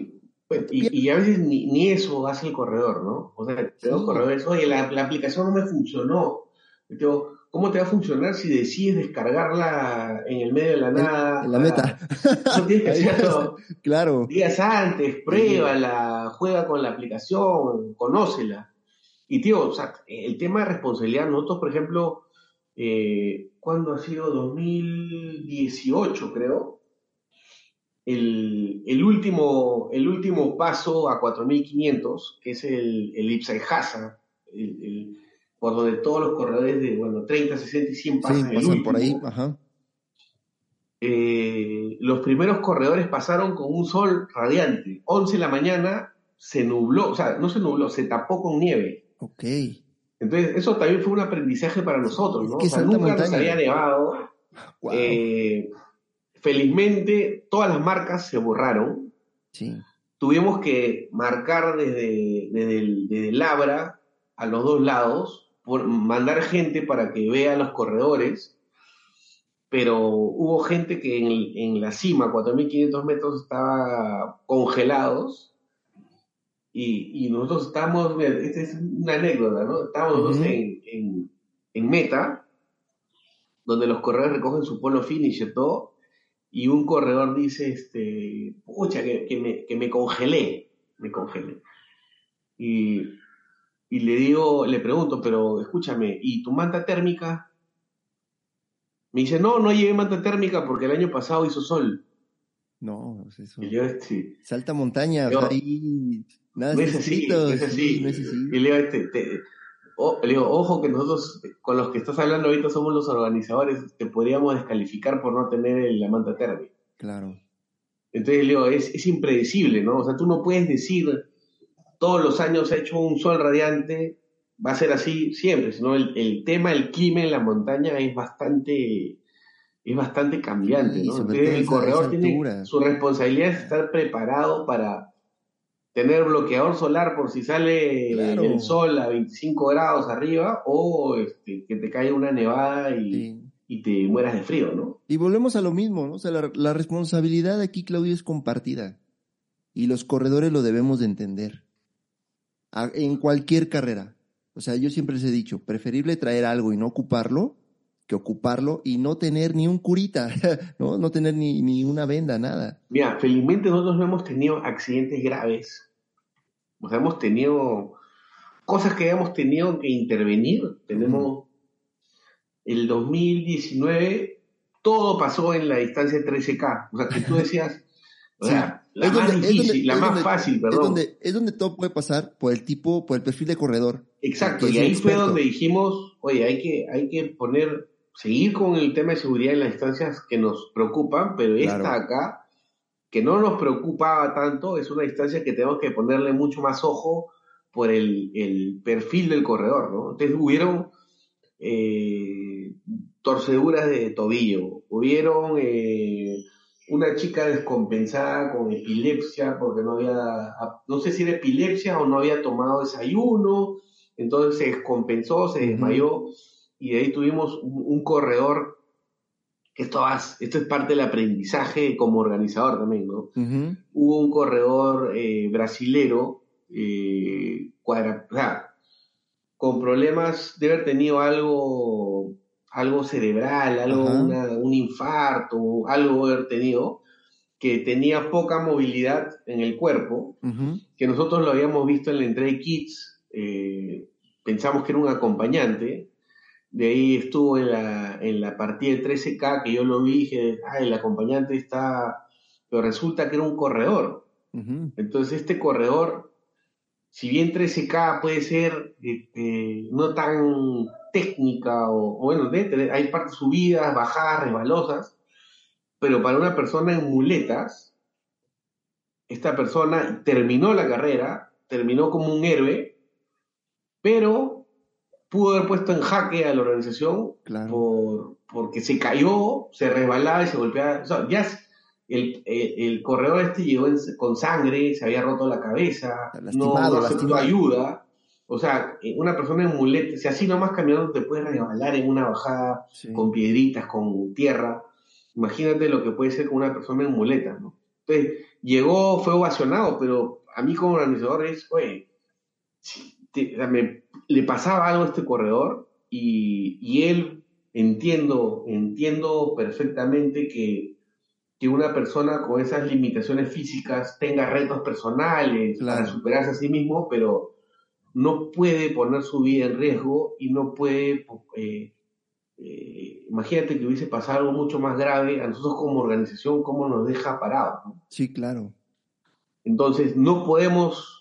Pues, y, y a veces ni, ni eso hace el corredor, ¿no? O sea, tengo Sí. corredores, oye, la, la aplicación no me funcionó. Y digo, ¿cómo te va a funcionar si decides descargarla en el medio de la nada? En la meta. No tienes que *laughs* hacerlo Claro. días antes, pruébala, juega con la aplicación, conócela. Y tío, o sea, el tema de responsabilidad, nosotros, por ejemplo, eh, ¿cuándo ha sido? 2018, creo. El, el último, el último paso a 4500, que es el, el Ipsai-Hasa, el- el- por donde todos los corredores de, bueno, 30, 60 y 100 Sí, pasan. el pasan por ahí, ajá. eh, los primeros corredores pasaron con un sol radiante. 11 de la mañana se nubló, o sea, no se nubló, se tapó con nieve. Ok. Entonces, eso también fue un aprendizaje para nosotros, Es ¿no? que o sea, nunca nos montaña. había nevado. Wow. Eh, felizmente, todas las marcas se borraron. sí. Tuvimos que marcar desde, desde, el, desde el Labra a los dos lados, por, mandar gente para que vea los corredores, pero hubo gente que en, en la cima, 4.500 metros, estaba congelados y, y nosotros estábamos, mira, esta es una anécdota, ¿no? Estábamos nosotros Ujú. en, en, en meta, donde los corredores recogen su polo finish y todo, y un corredor dice, este, pucha, que, que me, que me congelé, me congelé. Y, y le digo, le pregunto, pero escúchame, ¿y tu manta térmica? Me dice, no, no llevé manta térmica porque el año pasado hizo sol. No, pues eso. Y yo, este, Es alta montaña, Yo- nada no es es así, no es sí, así. no es así. Y le digo, este, te- o- le digo, ojo que nosotros, con los que estás hablando ahorita, somos los organizadores, te podríamos descalificar por no tener la manta térmica. Claro. Entonces le digo, es, es impredecible, ¿no? O sea, tú no puedes decir, todos los años ha hecho un sol radiante va a ser así siempre, sino el, el tema del clima en la montaña es bastante es bastante cambiante, ¿no? Entonces, el corredor tiene su responsabilidad es estar preparado para tener bloqueador solar por si sale el sol a 25 grados arriba o este, que te caiga una nevada y, te mueras de frío, ¿no? Y volvemos a lo mismo, ¿no? O sea, la, la responsabilidad aquí, Claudio, es compartida y los corredores lo debemos de entender. En cualquier carrera. O sea, yo siempre les he dicho, preferible traer algo y no ocuparlo que ocuparlo y no tener ni un curita, *laughs* ¿no? No tener ni, ni una venda, nada. Mira, felizmente nosotros no hemos tenido accidentes graves. O sea, hemos tenido cosas que hemos tenido que intervenir. Tenemos el 2019, todo pasó en la distancia 13K. O sea, que tú decías, o sea, la más difícil, la más fácil, perdón. Es donde, es donde todo puede pasar por el tipo, por el perfil de corredor. Exacto, y ahí fue donde dijimos, oye, hay que, hay que poner seguir con el tema de seguridad en las distancias que nos preocupan, pero esta acá, que no nos preocupaba tanto, es una distancia que tenemos que ponerle mucho más ojo por el, perfil del corredor, ¿no? Entonces hubieron eh, torceduras de tobillo, hubieron eh, una chica descompensada con epilepsia porque no había, no sé si era epilepsia o no había tomado desayuno, entonces se descompensó, se desmayó y de ahí tuvimos un, corredor, esto, esto es parte del aprendizaje como organizador también, ¿no? Hubo un corredor eh, brasilero, eh, con problemas de haber tenido algo, algo cerebral, algo, un infarto, algo haber tenido, que tenía poca movilidad en el cuerpo, que nosotros lo habíamos visto en la Entre Kids, eh, pensamos que era un acompañante, de ahí estuvo en la, en la partida de 13K, que yo lo vi y dije, ay, el acompañante está, pero resulta que era un corredor. Entonces este corredor, si bien 13K puede ser este, no tan técnica, o, bueno, hay partes subidas, bajadas, resbalosas, pero para una persona en muletas, esta persona terminó la carrera, terminó como un héroe, pero pudo haber puesto en jaque a la organización por, porque se cayó, se resbalaba y se golpeaba. O sea, ya el, el, corredor este llegó con sangre, se había roto la cabeza, no, no ayuda. O sea, eh, una persona en muleta, si así nomás caminando te puedes resbalar en una bajada con piedritas, con tierra. Imagínate lo que puede ser con una persona en muleta, ¿no? Entonces, llegó, fue ovacionado, pero a mí como organizador es, oye, me, le pasaba algo a este corredor y, él entiendo, entiendo perfectamente que, que, una persona con esas limitaciones físicas tenga retos personales para superarse a sí mismo, pero no puede poner su vida en riesgo y no puede, eh, eh, imagínate que hubiese pasado algo mucho más grave, a nosotros como organización, ¿cómo nos deja parados? Sí, claro. Entonces, no podemos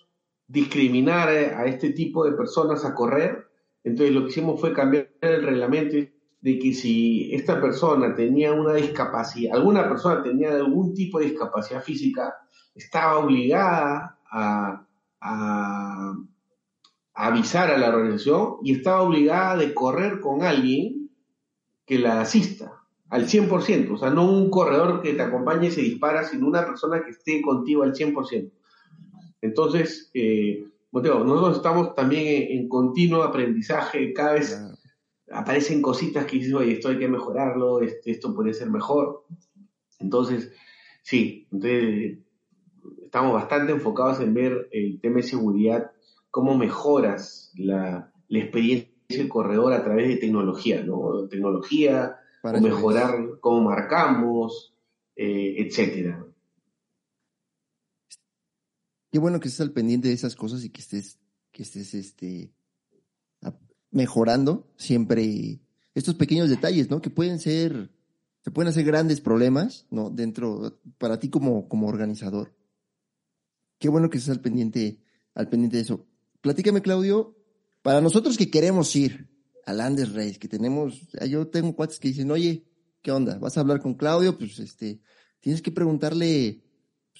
discriminar a este tipo de personas a correr. Entonces lo que hicimos fue cambiar el reglamento de que si esta persona tenía una discapacidad, alguna persona tenía algún tipo de discapacidad física, estaba obligada a, avisar a la organización y estaba obligada de correr con alguien que la asista al 100%, o sea, no un corredor que te acompañe y se dispara, sino una persona que esté contigo al 100%. Entonces, eh, nosotros estamos también en, continuo aprendizaje, cada vez aparecen cositas que dices, oye, esto hay que mejorarlo, este, esto puede ser mejor. Entonces, sí, estamos bastante enfocados en ver el tema de seguridad, cómo mejoras la, experiencia del corredor a través de tecnología, ¿no? Tecnología, o mejorar cómo marcamos, eh, etcétera qué bueno que estés al pendiente de esas cosas y que estés, que estés este, mejorando siempre estos pequeños detalles, ¿no? Que pueden ser, se pueden hacer grandes problemas, ¿no? Dentro, para ti como, como organizador. Qué bueno que estés al pendiente, al pendiente de eso. Platícame, Claudio, para nosotros que queremos ir al Andes Race, que tenemos, yo tengo cuates que dicen, oye, ¿qué onda? ¿Vas a hablar con Claudio? Pues este, tienes que preguntarle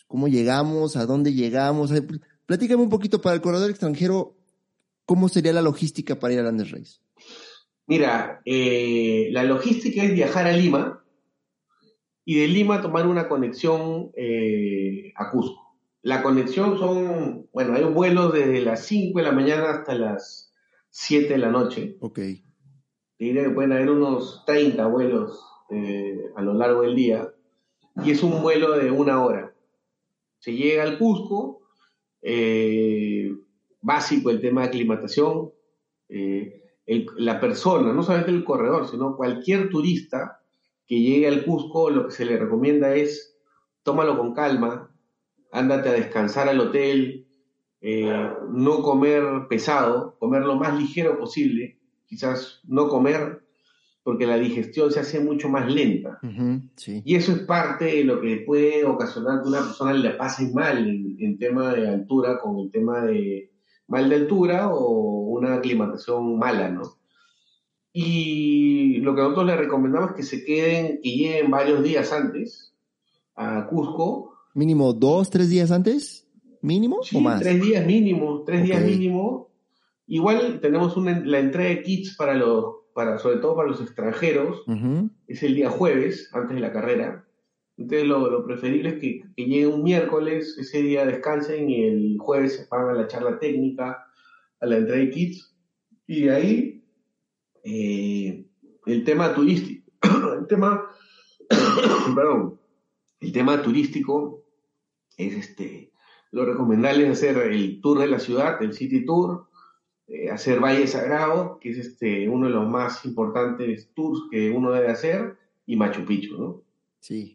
cómo llegamos, a dónde llegamos. Platícame un poquito para el corredor extranjero, ¿cómo sería la logística para ir a Andes Reyes? Mira, eh, la logística es viajar a Lima y de Lima tomar una conexión eh, a Cusco. La conexión son, bueno, hay vuelos desde las 5 de la mañana hasta las 7 de la noche. Ok. Diría que pueden haber unos 30 vuelos eh, a lo largo del día y es un vuelo de una hora. Se llega al Cusco, eh, básico el tema de aclimatación, eh, la persona, no solamente el corredor, sino cualquier turista que llegue al Cusco, lo que se le recomienda es tómalo con calma, ándate a descansar al hotel, eh, no comer pesado, comer lo más ligero posible, quizás no comer porque la digestión se hace mucho más lenta. Y eso es parte de lo que puede ocasionar que una persona le pase mal en, en, tema de altura, con el tema de mal de altura o una aclimatación mala, ¿no? Y lo que nosotros le recomendamos es que se queden, que lleguen varios días antes a Cusco. ¿Mínimo dos, tres días antes? ¿Mínimo o más? Tres días mínimo, tres días mínimo. Igual tenemos una, la entrega de kits para los para, sobre todo para los extranjeros, es el día jueves, antes de la carrera. Entonces lo, preferible es que, que lleguen un miércoles, ese día descansen y el jueves se pagan a la charla técnica, a la entrega de kits. Y de ahí eh, el tema turístico, *coughs* el tema, *coughs* perdón, el tema turístico es este, lo recomendable es hacer el tour de la ciudad, el City Tour, eh, hacer Valle Sagrado, que es este, uno de los más importantes tours que uno debe hacer, y Machu Picchu, ¿no? Sí.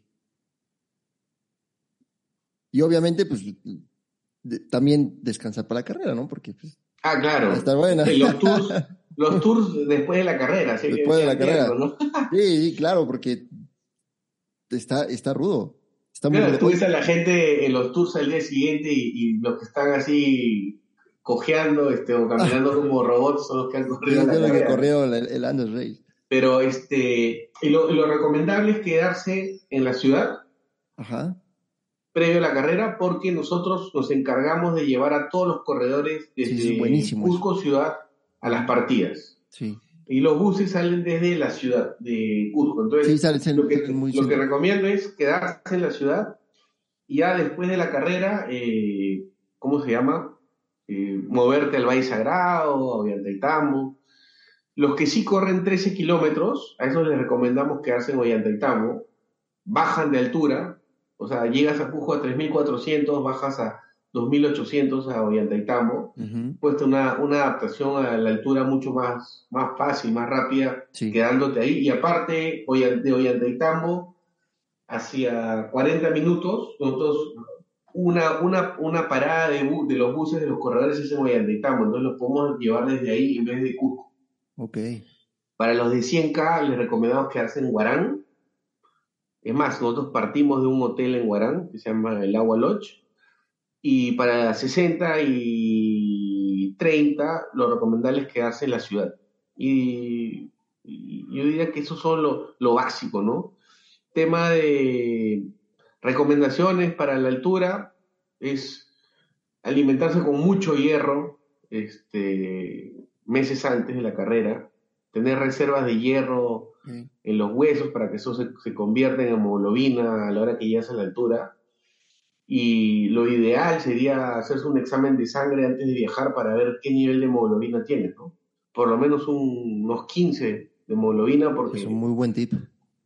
Y obviamente, pues, también descansar para la carrera, ¿no? Porque, pues, Ah, claro. Está buena. Los tours, *laughs* los tours después de la carrera, ¿sí? Después de la carrera. *laughs* Sí, sí, claro, porque está, está rudo. Está muy claro, tú ves a la gente en los tours al día siguiente y, y los que están así cojeando este, o caminando *laughs* como robots son los que han corrido. la que corrió el, el Andes Race. Pero este, lo, lo, recomendable es quedarse en la ciudad Ajá. Previo a la carrera porque nosotros nos encargamos de llevar a todos los corredores desde sí, Cusco ciudad a las partidas. Sí. Y los buses salen desde la ciudad de Cusco. Entonces, sí, lo, que, lo que recomiendo es quedarse en la ciudad y ya después de la carrera, eh, ¿cómo se llama? Eh, moverte al Valle Sagrado, a Ollantaytambo. Los que sí corren 13 kilómetros, a esos les recomendamos quedarse en Ollantaytambo, bajan de altura, o sea, llegas a Cusco a 3.400, bajas a 2.800 a Ollantaytambo, uh pues una, una adaptación a la altura mucho más, más fácil, más rápida, sí. quedándote ahí. Y aparte, de Ollantaytambo, hacia 40 minutos, nosotros una, una, una parada de, bu de los buses de los corredores es en Ollantaytambo, entonces los podemos llevar desde ahí en vez de Cusco. Ok. Para los de 100K les recomendamos quedarse en Guarán. Es más, nosotros partimos de un hotel en Guarán que se llama el Agua Lodge. Y para 60 y 30, lo recomendable es quedarse en la ciudad. Y, yo diría que eso son lo, lo básico, ¿no? Tema de Recomendaciones para la altura es alimentarse con mucho hierro este, meses antes de la carrera, tener reservas de hierro En los huesos para que eso se, se convierta en hemoglobina a la hora que llegas a la altura. Y lo ideal sería hacerse un examen de sangre antes de viajar para ver qué nivel de hemoglobina tienes, ¿no? Por lo menos un- unos 15 de hemoglobina porque Es un muy buen tip.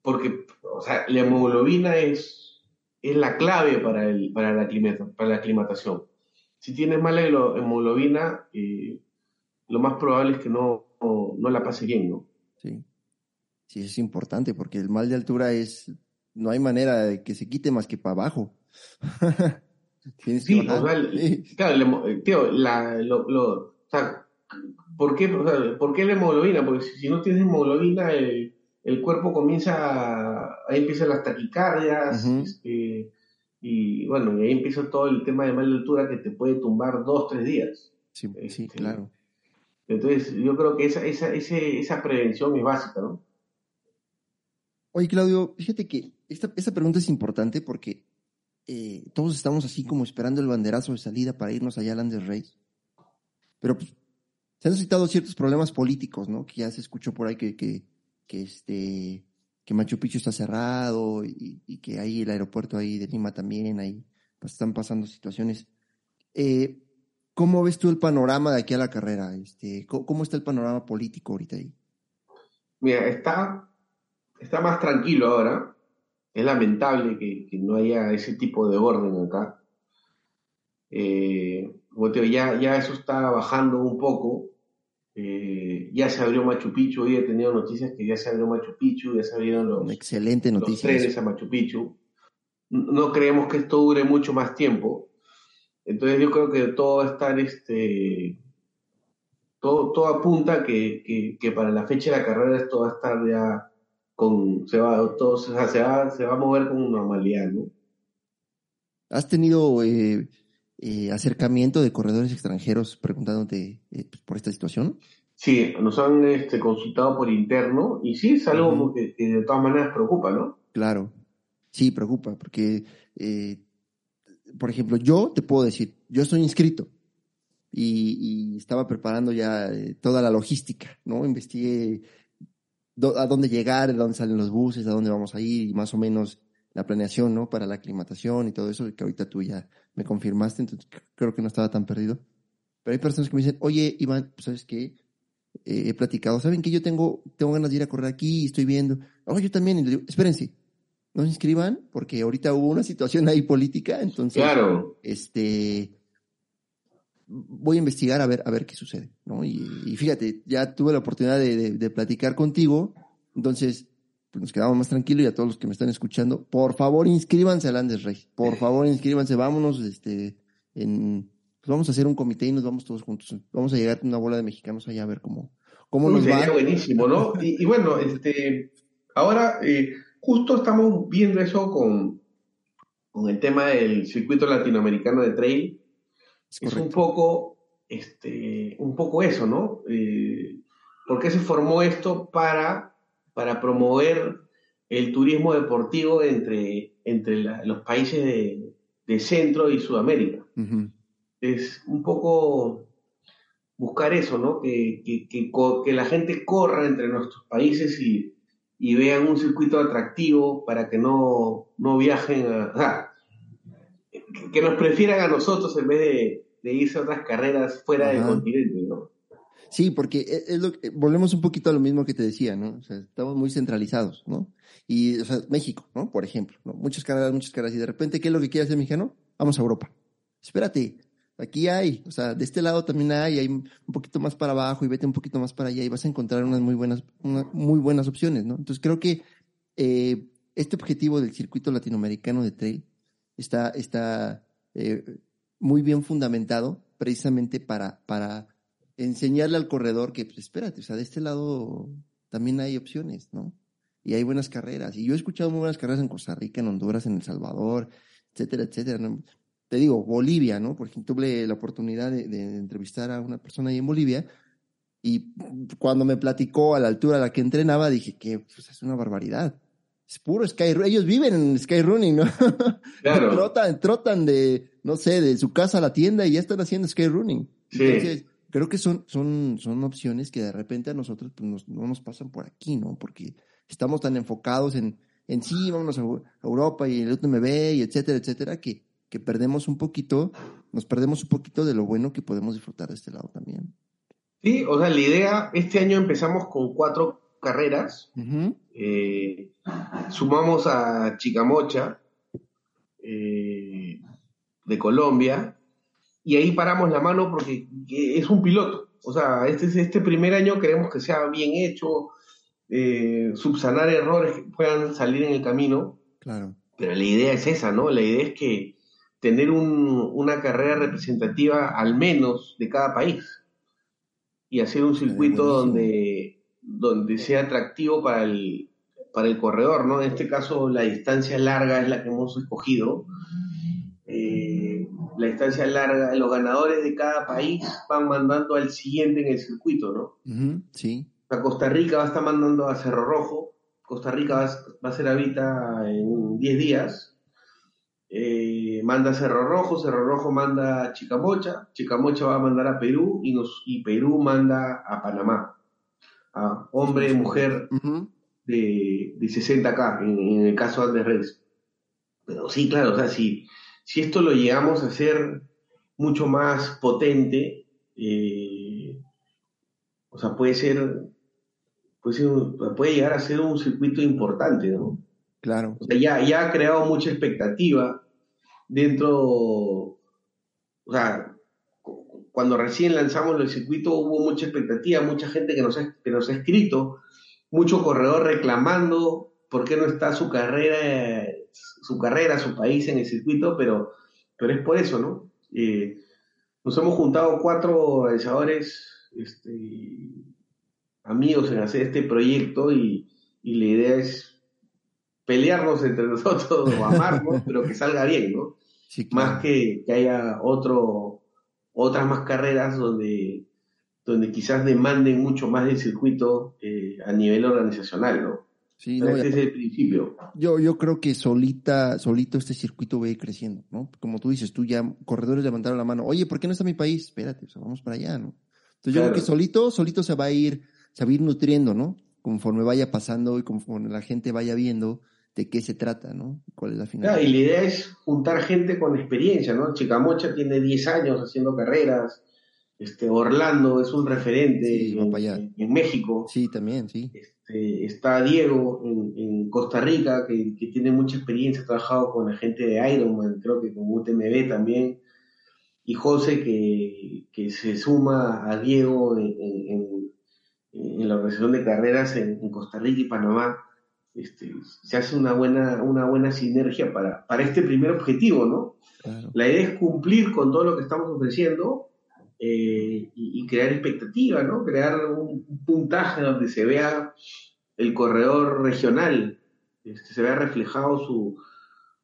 porque o sea, la hemoglobina es, es la clave para, el, para, la aclimata- para la aclimatación. Si tienes mala hemoglobina, eh, lo más probable es que no, no, no la pase bien, ¿no? Sí. Sí, es importante porque el mal de altura es. No hay manera de que se quite más que para abajo. *laughs* Tienes Sí, que o sea, el- Sí. claro, eh, tío, la, lo, lo- o sea, ¿por qué, o sea, ¿por qué la hemoglobina? Porque si, si no tienes hemoglobina, el, el cuerpo comienza, a- ahí empiezan las taquicardias, este, y bueno, y ahí empieza todo el tema de mal de altura que te puede tumbar dos, tres días. Sí, sí, Este, claro. Entonces, yo creo que esa, esa, ese- esa prevención es básica, ¿no? Oye, Claudio, fíjate que esta, esta pregunta es importante porque eh, todos estamos así como esperando el banderazo de salida para irnos allá al Andes Race. Pero pues, se han citado ciertos problemas políticos, ¿no? Que ya se escuchó por ahí que, que, este, que Machu Picchu está cerrado y, que ahí el aeropuerto ahí de Lima también, ahí están pasando situaciones. Eh, ¿Cómo ves tú el panorama de aquí a la carrera? Este, ¿cómo, está el panorama político ahorita ahí? Mira, está, está más tranquilo ahora. Es lamentable que, que no haya ese tipo de orden acá. Eh, ya, ya eso está bajando un poco. Eh, ya se abrió Machu Picchu, hoy he tenido noticias que ya se abrió Machu Picchu, ya se abrieron los, excelente los trenes a Machu Picchu. No creemos que esto dure mucho más tiempo. Entonces yo creo que todo va a estar, este, todo, todo apunta que, que, para la fecha de la carrera esto va a estar ya con, se va, todo, se, va, se va a mover con normalidad, ¿no? ¿Has tenido eh, eh, acercamiento de corredores extranjeros preguntándote eh, pues, por esta situación? Sí, nos han este, consultado por interno y sí, es algo que, de todas maneras preocupa, ¿no? Claro, sí, preocupa, porque, por ejemplo, yo te puedo decir, yo estoy inscrito y, estaba preparando ya toda la logística, ¿no? Investigué a dónde llegar, a dónde salen los buses, a dónde vamos a ir y más o menos la planeación, ¿no? Para la aclimatación y todo eso, que ahorita tú ya me confirmaste, entonces creo que no estaba tan perdido. Pero hay personas que me dicen, oye, Iván, pues, ¿sabes qué? Eh, he platicado, ¿saben que yo tengo, tengo ganas de ir a correr aquí y estoy viendo? Oh, yo también. Y le digo, espérense, no se inscriban porque ahorita hubo una situación ahí política, entonces, claro. este, voy a investigar a ver, a ver qué sucede, ¿no? Y, fíjate, ya tuve la oportunidad de, de platicar contigo, entonces, pues nos quedamos más tranquilos y a todos los que me están escuchando, por favor inscríbanse al Andes Rey, por favor inscríbanse, vámonos, este, en, pues vamos a hacer un comité y nos vamos todos juntos, vamos a llegar a una bola de mexicanos allá a ver cómo, cómo nos sería buenísimo, ¿no? Y, bueno, este, ahora eh, justo estamos viendo eso con, con el tema del circuito latinoamericano de trail, es, un poco, este, un poco eso, ¿no? Eh, ¿Por qué se formó esto para para promover el turismo deportivo entre, entre los países de, Centro y Sudamérica. Es un poco buscar eso, ¿no? Que, que, la gente corra entre nuestros países y, vean un circuito atractivo para que no, no viajen a... *laughs* que nos prefieran a nosotros en vez de, irse a otras carreras fuera del continente, ¿no? Sí, porque e, es lo que, volvemos un poquito a lo mismo que te decía, ¿no? O sea, estamos muy centralizados, ¿no? Y, o sea, México, ¿no? Por ejemplo, ¿no? Muchas carreras, muchas carreras. Y de repente, ¿qué es lo que quiere hacer mexicano? Vamos a Europa. Espérate, aquí hay, o sea, de este lado también hay, hay un poquito más para abajo y vete un poquito más para allá y vas a encontrar unas muy buenas, muy buenas opciones, ¿no? Entonces creo que eh, este objetivo del circuito latinoamericano de trail está, está eh, muy bien fundamentado precisamente para, para enseñarle al corredor que, pues espérate, o sea, de este lado también hay opciones, ¿no? Y hay buenas carreras. Y yo he escuchado muy buenas carreras en Costa Rica, en Honduras, en El Salvador, etcétera, etcétera. Te digo, Bolivia, ¿no? Por ejemplo, tuve la oportunidad de, entrevistar a una persona ahí en Bolivia y cuando me platicó a la altura a la que entrenaba, dije que pues, es una barbaridad. Es puro Sky Ellos viven en Sky Running, ¿no? *laughs* Claro. trotan, trotan de, no sé, de su casa a la tienda y ya están haciendo Sky Running. Sí creo que son, son, son opciones que de repente a nosotros pues, no nos pasan por aquí, ¿no? Porque estamos tan enfocados en, en sí, vámonos a, Europa y el UTMB y etcétera, etcétera, que, que perdemos un poquito, nos perdemos un poquito de lo bueno que podemos disfrutar de este lado también. Sí, o sea, la idea, este año empezamos con cuatro carreras, eh, sumamos a Chicamocha eh, de Colombia, y ahí paramos la mano porque es un piloto. O sea, este, este primer año queremos que sea bien hecho, eh, subsanar errores que puedan salir en el camino. Claro. Pero la idea es esa, ¿no? La idea es que tener una carrera representativa al menos de cada país y hacer un circuito donde, donde sea atractivo para el, para el corredor, ¿no? En este caso la distancia larga es la que hemos escogido. Eh, la distancia larga, los ganadores de cada país van mandando al siguiente en el circuito, ¿no? sí. Costa Rica va a estar mandando a Cerro Rojo, Costa Rica va, a ser habita en 10 días, eh, manda a Cerro Rojo, Cerro Rojo manda a Chicamocha, Chicamocha va a mandar a Perú y, nos, y Perú manda a Panamá. A hombre, mujer de, de 60K, en, el caso de Andrés Reyes. Pero sí, claro, o sea, si, si esto lo llegamos a hacer mucho más potente, eh, o sea, puede ser, puede puede llegar a ser un circuito importante, ¿no? Claro. O sea, ya, ya ha creado mucha expectativa dentro, o sea, cuando recién lanzamos el circuito hubo mucha expectativa, mucha gente que nos ha, que nos ha escrito, mucho corredor reclamando por qué no está su carrera, su carrera, su país en el circuito, pero, pero es por eso, ¿no? Eh, nos hemos juntado cuatro organizadores, este, amigos en hacer este proyecto y, y la idea es pelearnos entre *laughs* nosotros o amarnos, pero que salga bien, ¿no? Más que, que haya otro, otras más carreras donde, donde quizás demanden mucho más del circuito eh, a nivel organizacional, ¿no? Sí, ese es el principio. Yo, yo creo que solita, solito este circuito va a ir creciendo, ¿no? Como tú dices, tú ya, corredores levantaron la mano, oye, ¿por qué no está mi país? Espérate, vamos para allá, ¿no? Entonces yo creo que solito, solito se va a ir, se va a ir nutriendo, ¿no? Conforme vaya pasando y conforme la gente vaya viendo de qué se trata, ¿no? ¿Cuál es la finalidad? y la idea es juntar gente con experiencia, ¿no? Chicamocha tiene 10 años haciendo carreras, este, Orlando es un referente en, México. Sí, también, sí. Este, está Diego en, Costa Rica, que, tiene mucha experiencia, ha trabajado con la gente de Ironman, creo que con UTMB también. Y José, que, que se suma a Diego en, la organización de carreras en Costa Rica y Panamá este, se hace una buena, una buena sinergia para, para este primer objetivo, ¿no? La idea es cumplir con todo lo que estamos ofreciendo eh, y, crear expectativa, ¿no? Crear un, puntaje donde se vea el corredor regional, este, se vea reflejado su,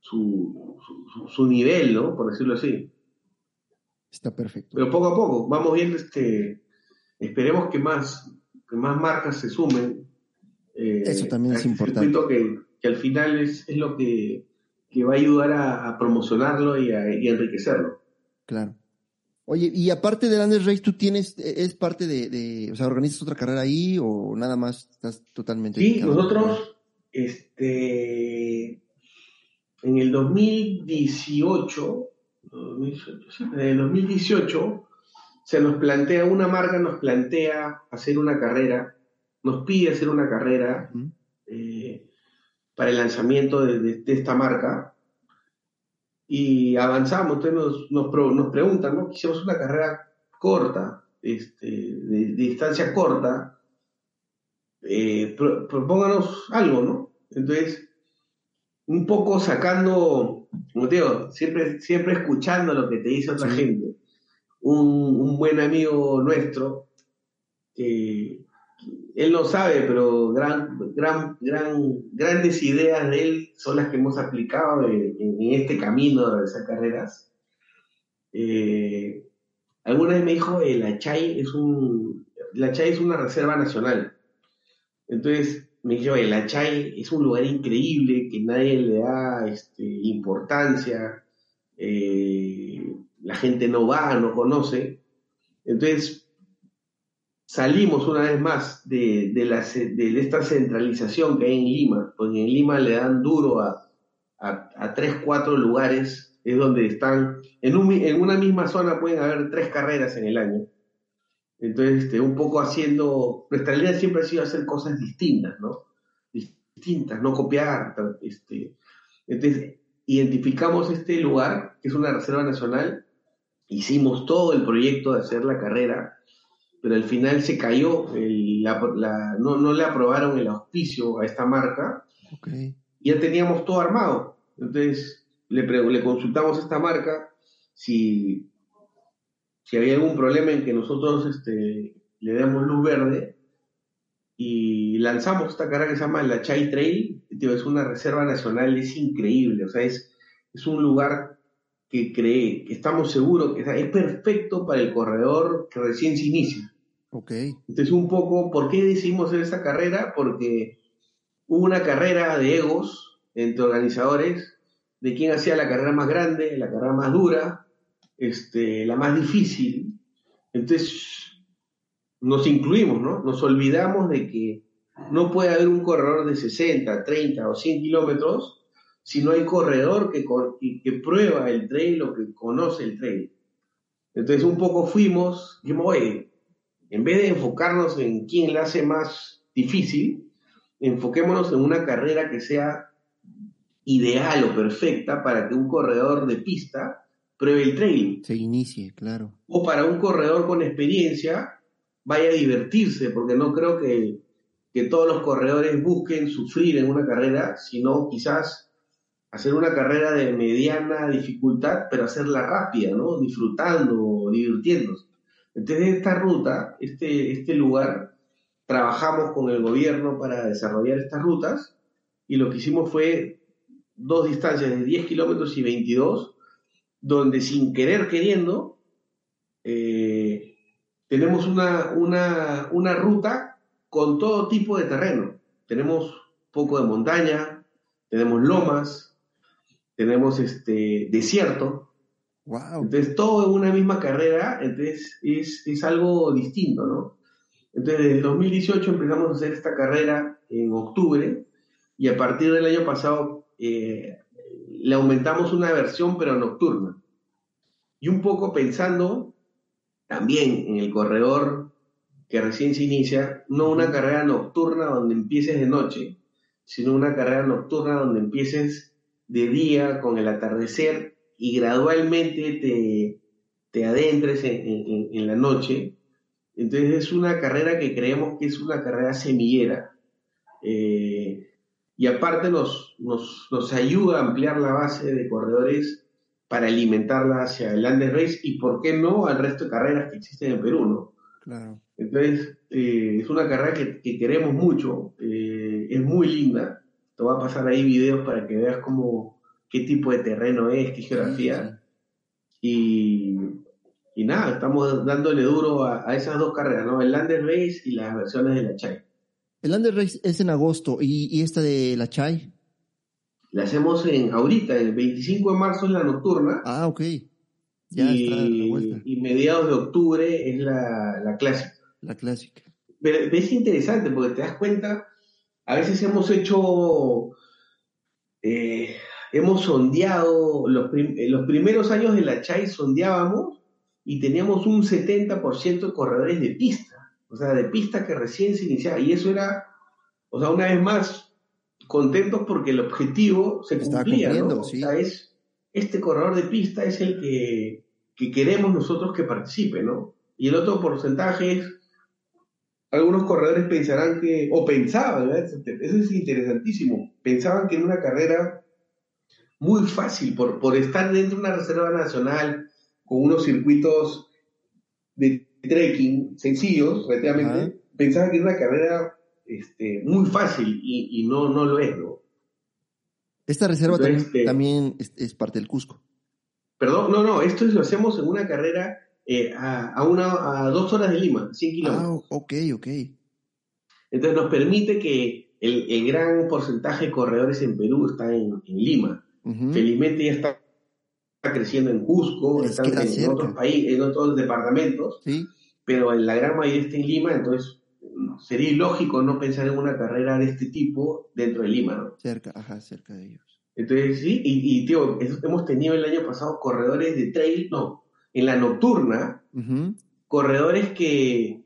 su, su, nivel, ¿no? Por decirlo así. Está perfecto. Pero poco a poco, vamos viendo, este, esperemos que más, que más marcas se sumen eh, Eso también es importante. Que, que, al final es, es lo que, que, va a ayudar a, promocionarlo y a, enriquecerlo. Claro. Oye, y aparte de Andes Race, ¿tú tienes, es parte de, o sea, organizas otra carrera ahí o nada más estás totalmente... Sí, nosotros, este, en el 2018, en el 2018, se nos plantea, una marca nos plantea hacer una carrera nos pide hacer una carrera eh, para el lanzamiento de, esta marca y avanzamos. Entonces nos, nos, preguntan, ¿no? Quisiéramos una carrera corta, este, de, distancia corta, eh, propónganos algo, ¿no? Entonces, un poco sacando, como te digo, siempre, siempre escuchando lo que te dice otra gente. Un, un, buen amigo nuestro, que él no sabe, pero gran, gran, gran, grandes ideas de él son las que hemos aplicado en, este camino de esas carreras. Eh, alguna vez me dijo, el Achay es un, el Achay es una reserva nacional. Entonces me dijo, el Achay es un lugar increíble que nadie le da este, importancia, eh, la gente no va, no conoce. Entonces salimos una vez más de, de, esta centralización que hay en Lima, porque en Lima le dan duro a, a, tres, cuatro lugares, es donde están, en, una misma zona pueden haber tres carreras en el año. Entonces, este, un poco haciendo, nuestra idea siempre ha sido hacer cosas distintas, ¿no? Distintas, no copiar. Este, entonces, identificamos este lugar, que es una reserva nacional, hicimos todo el proyecto de hacer la carrera pero al final se cayó, no, le aprobaron el auspicio a esta marca. Y ya teníamos todo armado. Entonces le, le consultamos a esta marca si, si había algún problema en que nosotros este, le demos luz verde y lanzamos esta carrera que se llama la Chai Trail. es una reserva nacional, es increíble. O sea, es, es un lugar que cree, que estamos seguros que es perfecto para el corredor que recién se inicia. Ok. Entonces, un poco, ¿por qué decidimos hacer esa carrera? Porque hubo una carrera de egos entre organizadores de quién hacía la carrera más grande, la carrera más dura, este, la más difícil. Entonces, nos incluimos, ¿no? Nos olvidamos de que no puede haber un corredor de 60, 30 o 100 kilómetros si no hay corredor que, que prueba el trail o que conoce el trail. Entonces, un poco fuimos, dijimos, oye, en vez de enfocarnos en quién la hace más difícil, enfoquémonos en una carrera que sea ideal o perfecta para que un corredor de pista pruebe el trail. Se inicie, claro. O para un corredor con experiencia vaya a divertirse, porque no creo que, que todos los corredores busquen sufrir en una carrera, sino quizás hacer una carrera de mediana dificultad, pero hacerla rápida, ¿no? Disfrutando, divirtiéndose. Entonces, esta ruta, este, este lugar, trabajamos con el gobierno para desarrollar estas rutas y lo que hicimos fue dos distancias de 10 kilómetros y 22, donde sin querer queriendo, eh, tenemos una, una, una ruta con todo tipo de terreno. Tenemos poco de montaña, tenemos lomas, tenemos este desierto. Wow. Entonces, todo en una misma carrera, entonces es, es algo distinto, ¿no? Entonces, desde el 2018 empezamos a hacer esta carrera en octubre y a partir del año pasado eh, le aumentamos una versión, pero nocturna. Y un poco pensando también en el corredor que recién se inicia, no una carrera nocturna donde empieces de noche, sino una carrera nocturna donde empieces de día con el atardecer y gradualmente te, te adentres en, la noche. Entonces es una carrera que creemos que es una carrera semillera. Eh, y aparte nos, nos, nos, ayuda a ampliar la base de corredores para alimentarla hacia el Andes Race y, ¿por qué no?, al resto de carreras que existen en Perú, ¿no? Claro. Entonces, eh, es una carrera que, que queremos mucho, eh, es muy linda. Te voy a pasar ahí videos para que veas cómo, qué tipo de terreno es, qué geografía. Y, y, nada, estamos dándole duro a, a, esas dos carreras, ¿no? El Andes Race y las versiones de la Chai. El Under Race es en agosto y, y, esta de la Chai. La hacemos en ahorita, el 25 de marzo es la nocturna. Ah, ok. Ya y, está la vuelta. y mediados de octubre es la, la clásica. La clásica. Pero es interesante porque te das cuenta, a veces hemos hecho, eh, hemos sondeado, los, prim los primeros años de la Chai sondeábamos y teníamos un 70% de corredores de pista o sea, de pista que recién se iniciaba. Y eso era, o sea, una vez más, contentos porque el objetivo se cumplía, ¿no? Sí. O sea, es, este corredor de pista es el que, que queremos nosotros que participe, ¿no? Y el otro porcentaje es, algunos corredores pensarán que, o pensaban, ¿verdad? eso es interesantísimo, pensaban que en una carrera muy fácil, por, por estar dentro de una reserva nacional, con unos circuitos de trekking sencillos, relativamente, Ajá. pensaba que era una carrera este, muy fácil y, y no, no lo es, ¿no? Esta reserva Entonces, también, este- también es, es parte del Cusco. Perdón, no, no, esto lo hacemos en una carrera eh, a, a, una, a dos horas de Lima, 100 kilómetros. Ah, ok, ok. Entonces nos permite que el, el gran porcentaje de corredores en Perú está en, en Lima. Felizmente ya está creciendo en Cusco, Les están en, otros países, en otros departamentos, Sí, pero en la gran mayoría está en Lima, entonces sería ilógico no pensar en una carrera de este tipo dentro de Lima, ¿no? cerca, ajá, cerca de ellos. Entonces, sí, y, y tío, es- hemos tenido el año pasado corredores de trail, no, en la nocturna, corredores que,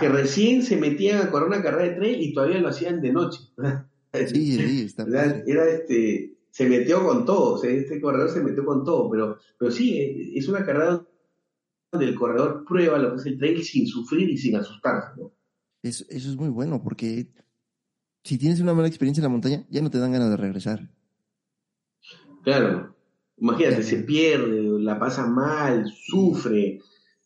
que recién se metían a correr una carrera de trail y todavía lo hacían de noche. Sí, *laughs* sí, está era, era, este, se metió con todo, o sea, este corredor se metió con todo, pero, pero sí, eh, es una carrera donde el corredor prueba lo que es el trail sin sufrir y sin asustarse, ¿no? Eso, eso es muy bueno porque si tienes una mala experiencia en la montaña, ya no te dan ganas de regresar. Claro, imagínate, se pierde, la pasa mal, sufre,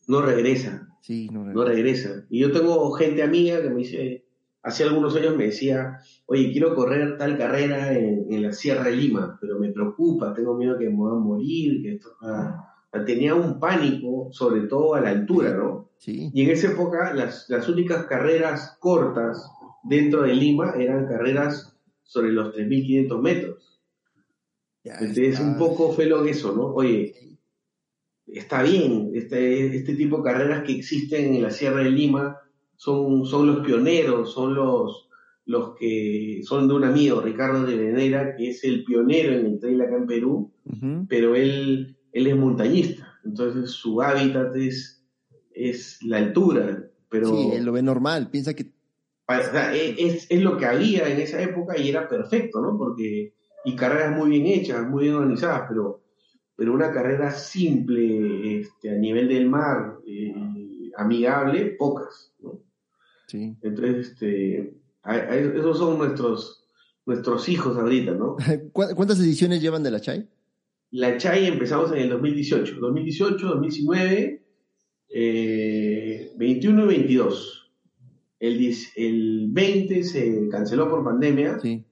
no regresa. Sí, no, no regresa. Y yo tengo gente amiga que me dice, hace algunos años me decía, oye, quiero correr tal carrera en, en la Sierra de Lima, pero me preocupa, tengo miedo que me va a morir, que esto... ah". tenía un pánico, sobre todo a la altura, ¿no? Sí, Y en esa época las, las únicas carreras cortas dentro de Lima eran carreras sobre los 3.500 metros. Entonces, un poco fue lo que eso, ¿no? Oye, está bien, este, este tipo de carreras que existen en la Sierra de Lima son, son los pioneros, son los, los que son de un amigo, Ricardo de Venera, que es el pionero en el trail acá en Perú, pero él, él es montañista, entonces su hábitat es, es la altura. Pero, sí, él lo ve normal, piensa que... E, es, es lo que había en esa época y era perfecto, ¿no? Porque, y carreras muy bien hechas, muy bien organizadas, pero, pero una carrera simple este, a nivel del mar, eh, amigable, pocas, ¿no? Sí. Entonces, este, esos son nuestros, nuestros hijos ahorita, ¿no? *laughs* ¿Cuántas ediciones llevan de la Chai? La Chai empezamos en el 2018. 2018, 2019, 21 y 22. El, el 20 se canceló por pandemia. Sí.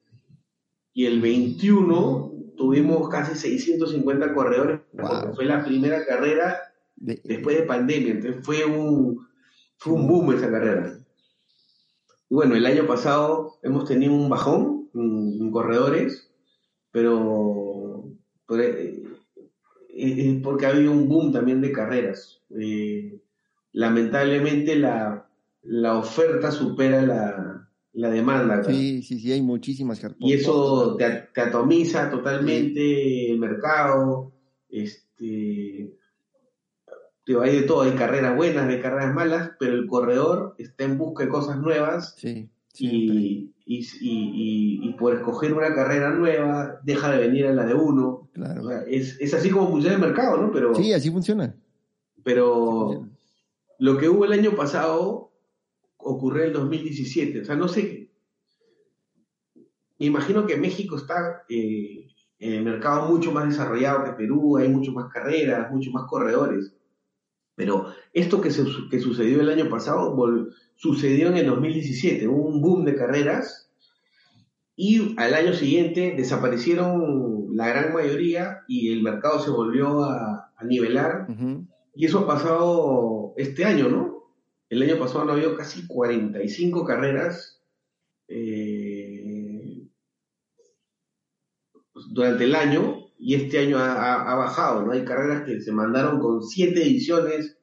Y el 21 tuvimos casi 650 corredores, porque fue la primera carrera después de pandemia. Entonces fue un, fue un boom esa carrera bueno, el año pasado hemos tenido un bajón en, corredores, pero, eh, es porque ha habido un boom también de carreras. Eh, lamentablemente la, oferta supera la, demanda. Sí, sí, sí, hay muchísimas carreras. Y eso te, atomiza totalmente el mercado. Este, hay de todo, hay carreras buenas, hay carreras malas, pero el corredor está en busca de cosas nuevas sí, y, y, por escoger una carrera nueva deja de venir a la de uno. Claro. es, así como funciona el mercado, ¿no? Pero, sí, así funciona. Pero lo que hubo el año pasado ocurrió en el 2017. O sea, no sé. Me imagino que México está eh, en el mercado mucho más desarrollado que Perú, hay mucho más carreras, mucho más corredores. Pero esto que, que sucedió el año pasado sucedió en el 2017, hubo un boom de carreras y al año siguiente desaparecieron la gran mayoría y el mercado se volvió a, nivelar. Y eso ha pasado este año, ¿no? El año pasado no había casi 45 carreras eh, durante el año y este año ha, bajado, ¿no? Hay carreras que se mandaron con siete ediciones,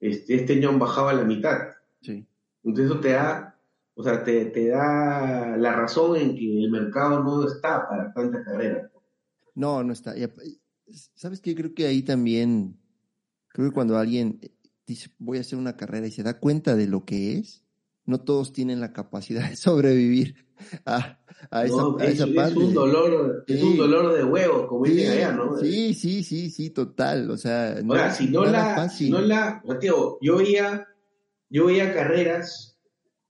este, este año han bajado a la mitad. Sí. Entonces eso te da, o sea, te, te da la razón en que el mercado no está para tantas carreras. No, no está. ¿Sabes qué? Creo que ahí también, creo que cuando alguien dice voy a hacer una carrera y se da cuenta de lo que es, no todos tienen la capacidad de sobrevivir a, esa, es, parte. Es un dolor, es un dolor de huevos, como dicen allá, ¿no? Sí, sí, sí, sí, total. O sea, no, Ahora, si no la, si no la, Mateo, yo veía, yo veía carreras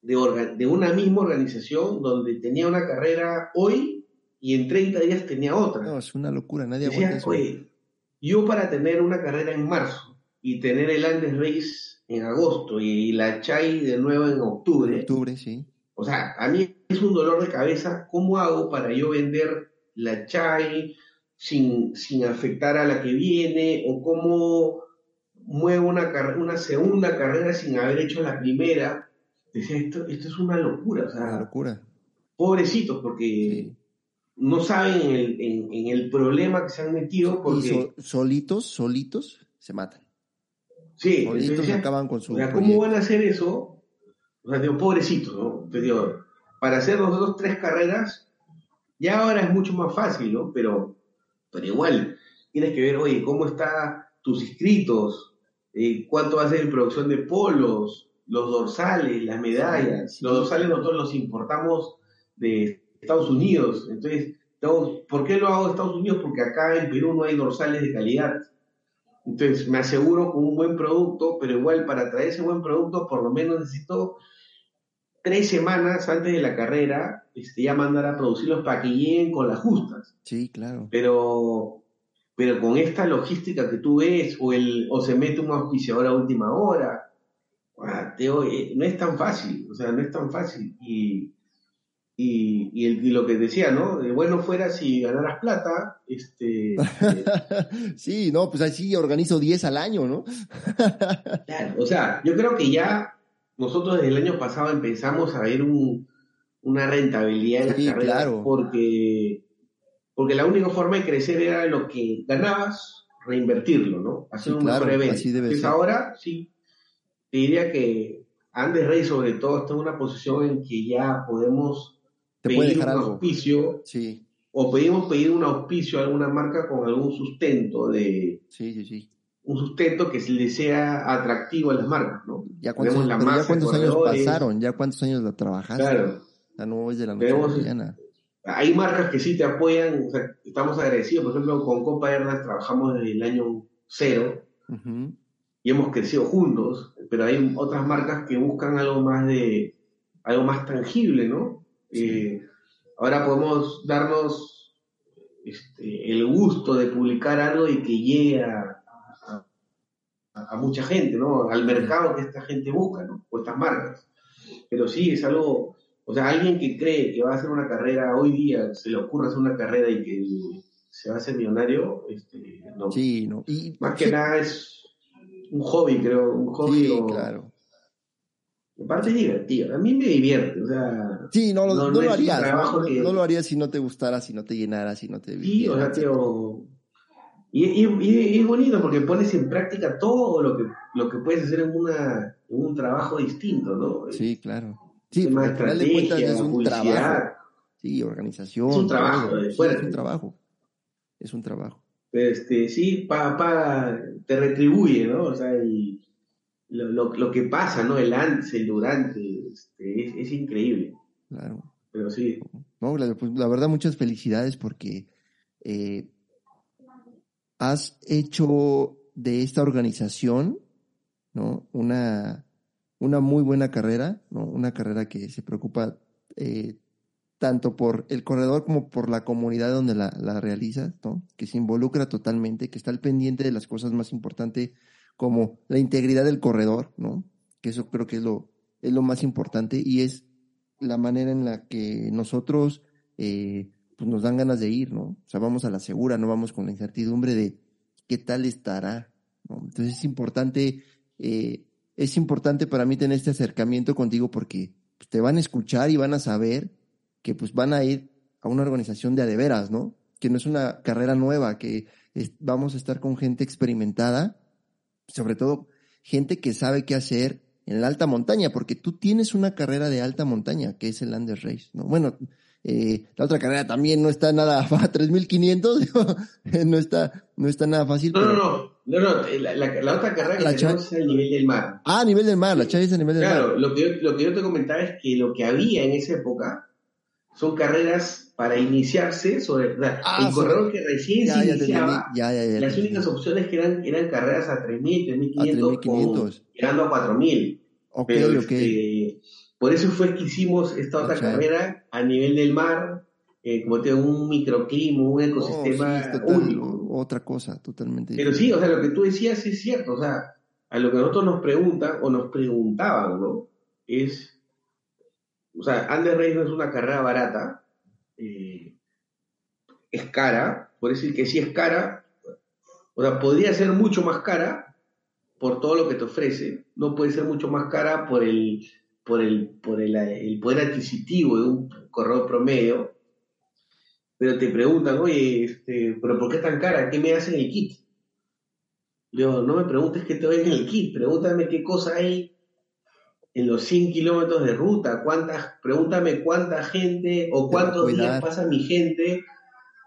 de, de una misma organización donde tenía una carrera hoy y en 30 días tenía otra. No, es una locura, nadie aguanta eso. yo para tener una carrera en marzo y tener el Andes Race en agosto y, la Chai de nuevo en octubre. Octubre, sí. O sea, a mí es un dolor de cabeza cómo hago para yo vender la Chai sin, sin afectar a la que viene o cómo muevo una, una segunda carrera sin haber hecho la primera. Decía, esto, esto es una locura. O sea, una locura. Pobrecitos, porque no saben en el, problema que se han metido. Porque... solitos, solitos, se matan. Sí, entonces, acaban con su. ¿cómo van a hacer eso? O sea, digo, pobrecito, ¿no? Pero para hacer nosotros tres carreras, ya ahora es mucho más fácil, ¿no? Pero, pero igual, tienes que ver, oye, cómo están tus inscritos, eh, cuánto va a ser en producción de polos, los dorsales, las medallas. Los dorsales nosotros los importamos de Estados Unidos. Entonces, ¿por qué lo hago de Estados Unidos? Porque acá en Perú no hay dorsales de calidad. Entonces me aseguro con un buen producto, pero igual para traer ese buen producto por lo menos necesito tres semanas antes de la carrera este, ya mandar a producirlos para que lleguen con las justas. Sí, claro. Pero, pero con esta logística que tú ves, o, el, o se mete un auspiciador a última hora, eh, no es tan fácil, o sea, no es tan fácil. Y, y, y, lo que decía, ¿no? De bueno fuera si ganaras plata, este... *laughs* sí, no, pues así organizo 10 al año, ¿no? *laughs* claro, o sea, yo creo que ya nosotros desde el año pasado empezamos a ver un, una rentabilidad en las carreras porque porque la única forma de crecer era lo que ganabas, reinvertirlo, ¿no? Hacer un mejor evento. Entonces ahora sí, te diría que Andes Rey sobre todo está en una posición en que ya podemos pedir un auspicio sí. o pedimos pedir un auspicio a alguna marca con algún sustento de sí, sí, sí. un sustento que le sea atractivo a las marcas, ¿no? Ya cuántos, ya cuántos años pasaron, ya cuántos años la trabajaste. Claro. Ya no de la noche la mañana hay marcas que sí te apoyan, o sea, estamos agradecidos, por ejemplo, con Copa Hernas trabajamos desde el año cero y hemos crecido juntos, pero hay otras marcas que buscan algo más de, algo más tangible, ¿no? Eh, ahora podemos darnos este, el gusto de publicar algo y que llegue a, a, mucha gente, ¿no? Al mercado que esta gente busca, ¿no? O estas marcas. Pero sí, es algo o sea, alguien que cree que va a hacer una carrera hoy día, se le ocurre hacer una carrera y que se va a hacer millonario, este, no. Sí, no. Y, Más que nada es un hobby, creo, un hobby. Sí, claro. Aparte es divertido, a mí me divierte, o sea... Sí, no, no, lo harías, no, lo harías si no te gustara, si no te llenara, si no te... Sí, o sea, tío... Y, y, es bonito porque pones en práctica todo lo que, lo que puedes hacer en, una, en un trabajo distinto, ¿no? Sí, claro. Sí, final de cuentas es un trabajo. Sí, organización. Es un trabajo, es un trabajo. Es un trabajo. Este, sí, pa, te retribuye, ¿no? O sea, lo, lo, que pasa, ¿no? El antes, el durante, este, es, increíble. Claro. Pero sí. No, la, pues, la verdad, muchas felicidades porque eh, has hecho de esta organización, ¿no? Una, una muy buena carrera, ¿no? una carrera que se preocupa eh, tanto por el corredor como por la comunidad donde la, la realizas, ¿no? que se involucra totalmente, que está al pendiente de las cosas más importantes como la integridad del corredor, ¿no? que eso creo que es lo, es lo más importante y es la manera en la que nosotros eh, pues nos dan ganas de ir, ¿no? O sea, vamos a la segura, no vamos con la incertidumbre de qué tal estará, ¿no? Entonces es importante eh, es importante para mí tener este acercamiento contigo porque pues, te van a escuchar y van a saber que pues van a ir a una organización de adeveras, ¿no? Que no es una carrera nueva, que vamos a estar con gente experimentada, sobre todo gente que sabe qué hacer en la alta montaña, porque tú tienes una carrera de alta montaña, que es el Under Race, ¿no? Bueno, eh, la otra carrera también no está nada, *laughs* 3500, *laughs* no está, no está nada fácil. No, no, no, no, no, la, la, otra carrera que tenemos es el nivel del mar. Ah, a nivel del mar, la Chávez es a nivel del mar. Claro, lo que, yo, lo que yo te comentaba es que lo que había en esa época son carreras para iniciarse sobre ah, el corredor que recién se iniciaba, las únicas opciones que eran, eran carreras a 3.000, 3.500, llegando a 4.000. Okay, Pero, este, por eso fue que hicimos esta otra carrera a nivel del mar, eh, como te un microclima, un ecosistema único. Otra cosa, totalmente. Pero sí, o sea, lo que tú decías es cierto, o sea, a lo que nosotros nos preguntan o nos preguntaban, ¿no? Es, o sea, Under Race no es una carrera barata, eh, es cara, por decir que sí es cara, o sea, podría ser mucho más cara por todo lo que te ofrece, no puede ser mucho más cara por el por el, por el, poder adquisitivo de un corredor promedio, pero te preguntan, oye, este, ¿pero por qué tan cara? ¿Qué me hacen el kit? Yo, no me preguntes qué te doy en el kit, pregúntame qué cosa hay en los 100 kilómetros de ruta, cuántas, pregúntame cuánta gente o cuántos días pasa mi gente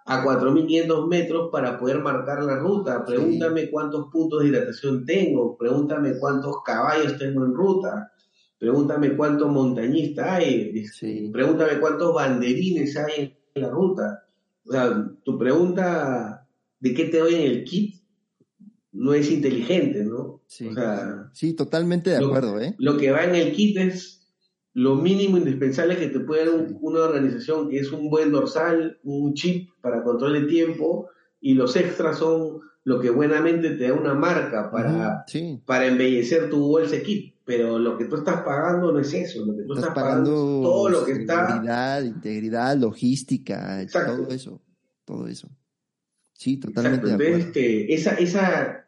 a 4.500 metros para poder marcar la ruta, pregúntame cuántos puntos de hidratación tengo, pregúntame cuántos caballos tengo en ruta, pregúntame cuántos montañistas hay, pregúntame cuántos banderines hay en la ruta. O sea, tu pregunta de qué te doy en el kit no es inteligente, ¿no? Sí, sí totalmente de acuerdo. ¿eh? Lo que va en el kit es lo mínimo indispensable que te puede dar una organización, que es un buen dorsal, un chip para control de tiempo, y los extras son lo que buenamente te da una marca para, para embellecer tu bolsa kit pero lo que tú estás pagando no es eso, lo que tú estás, pagando, es todo lo que está... Integridad, logística, todo eso, todo eso. Sí, totalmente Exacto. Entonces, este, esa, esa,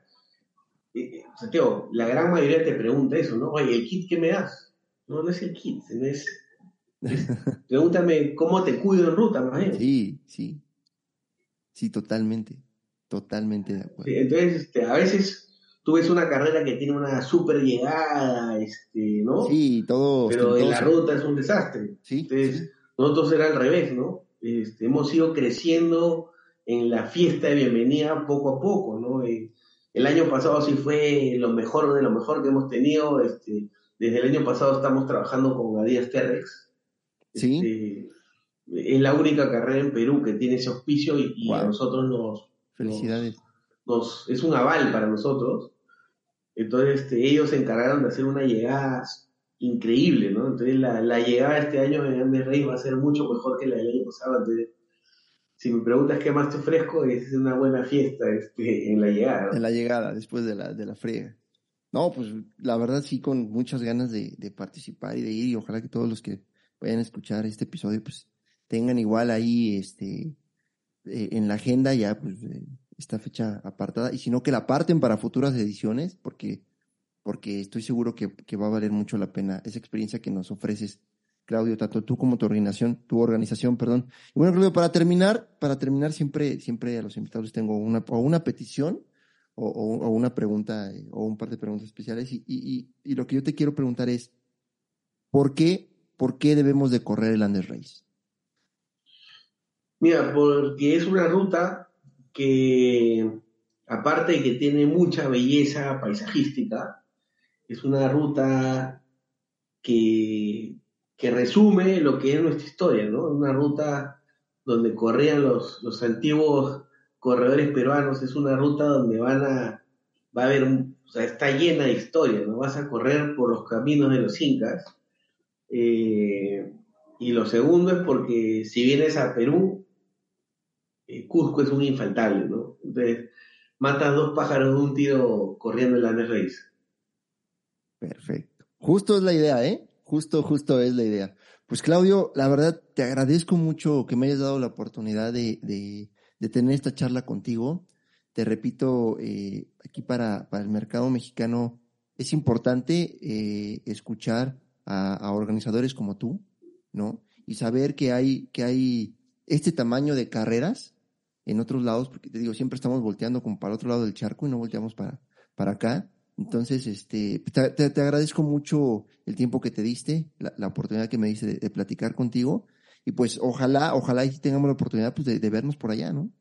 eh, Santiago, la gran mayoría te pregunta eso, ¿no? Oye, ¿el kit qué me das? No, no es el kit, es... *laughs* pregúntame cómo te cuido en ruta, más Sí, sí. sí, totalmente, totalmente de acuerdo. entonces, este, a veces tú ves una carrera que tiene una super llegada, este, ¿no? Sí, todo. Pero en la ruta es un desastre. Sí. Entonces, nosotros era al revés, ¿no? Este, hemos ido creciendo en la fiesta de bienvenida poco a poco, ¿no? Eh, el año pasado sí fue lo mejor de lo mejor que hemos tenido. Este, desde el año pasado estamos trabajando con Adidas Terrex. Sí. Este, es la única carrera en Perú que tiene ese auspicio y, a nosotros nos. Felicidades. Nos, es un aval para nosotros. Entonces, este, ellos se encargaron de hacer una llegada increíble, ¿no? Entonces, la, la llegada este año en Andes Rey va a ser mucho mejor que la del año pasado. Entonces, si me preguntas qué más te ofrezco, es una buena fiesta este, en la llegada. En la llegada, después de la, de la. No, pues la verdad sí, con muchas ganas de, participar y de ir, y ojalá que todos los que vayan a escuchar este episodio, pues tengan igual ahí este eh, en la agenda ya pues esta fecha apartada, y si no que la parten para futuras ediciones, porque, porque estoy seguro que, que va a valer mucho la pena esa experiencia que nos ofreces Claudio, tanto tú como tu organización, tu organización, perdón. Y bueno, Claudio, para terminar, para terminar siempre, siempre a los invitados tengo una, o una petición o, una pregunta eh, o un par de preguntas especiales y, y, y, lo que yo te quiero preguntar es, ¿por qué, por qué debemos de correr el Andes Race? Mira, porque es una ruta que, aparte de que tiene mucha belleza paisajística, es una ruta que que resume lo que es nuestra historia, ¿no? Una ruta donde corrían los, los antiguos corredores peruanos, es una ruta donde van a, va a haber, o sea, está llena de historia, ¿no? Vas a correr por los caminos de los incas. Eh, y lo segundo es porque si vienes a Perú, eh, Cusco es un infaltable, ¿no? Entonces, matas dos pájaros de un tiro corriendo en la Race. Perfecto. Justo es la idea, ¿eh? Justo, justo es la idea. Pues Claudio, la verdad te agradezco mucho que me hayas dado la oportunidad de, de, tener esta charla contigo. Te repito, eh, aquí para, para, el mercado mexicano es importante eh, escuchar a, organizadores como tú, ¿no? Y saber que hay, que hay este tamaño de carreras en otros lados, porque te digo, siempre estamos volteando como para el otro lado del charco y no volteamos para, para acá. Entonces, este, te, agradezco mucho el tiempo que te diste, la, oportunidad que me diste de, platicar contigo. Y pues ojalá, ojalá y tengamos la oportunidad pues, de, vernos por allá, ¿no?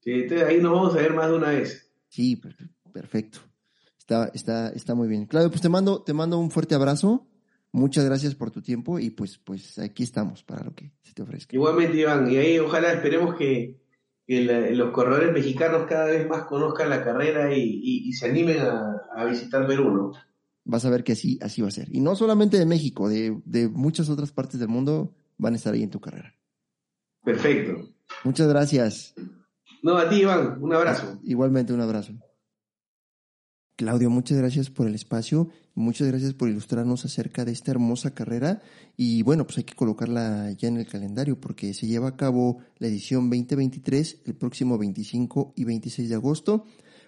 Sí, ahí nos vamos a ver más de una vez. Sí, perfecto. Está, está, está muy bien. Claudio, pues te mando, te mando un fuerte abrazo. Muchas gracias por tu tiempo y pues, pues aquí estamos para lo que se te ofrezca. Igualmente, Iván, y ahí ojalá esperemos que, que los corredores mexicanos cada vez más conozcan la carrera y, se animen a, visitar Perú, ¿no? Vas a ver que así, así va a ser. Y no solamente de México, de, de muchas otras partes del mundo van a estar ahí en tu carrera. Perfecto. Muchas gracias. No, a ti, Iván, un abrazo. Igualmente, un abrazo. Claudio, muchas gracias por el espacio, muchas gracias por ilustrarnos acerca de esta hermosa carrera y bueno, pues hay que colocarla ya en el calendario porque se lleva a cabo la edición 2023 el próximo 25 y 26 de agosto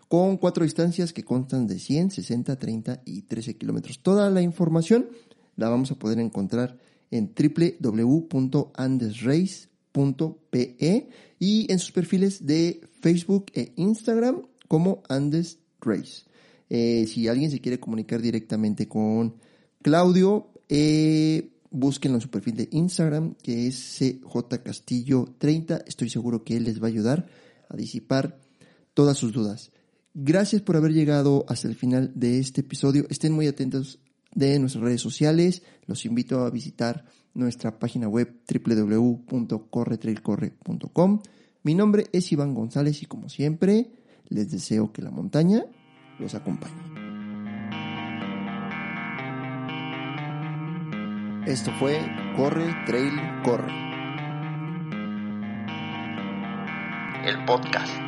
con cuatro distancias que constan de 100, 60, 30 y 13 kilómetros. Toda la información la vamos a poder encontrar en www.andesrace.pe y en sus perfiles de Facebook e Instagram como Andes Race. Eh, si alguien se quiere comunicar directamente con Claudio, eh, búsquenlo en su perfil de Instagram, que es cjcastillo30. Estoy seguro que él les va a ayudar a disipar todas sus dudas. Gracias por haber llegado hasta el final de este episodio. Estén muy atentos de nuestras redes sociales. Los invito a visitar nuestra página web www.corretrailcorre.com. Mi nombre es Iván González y como siempre les deseo que la montaña los acompañe. Esto fue Corre, Trail, Corre. El podcast.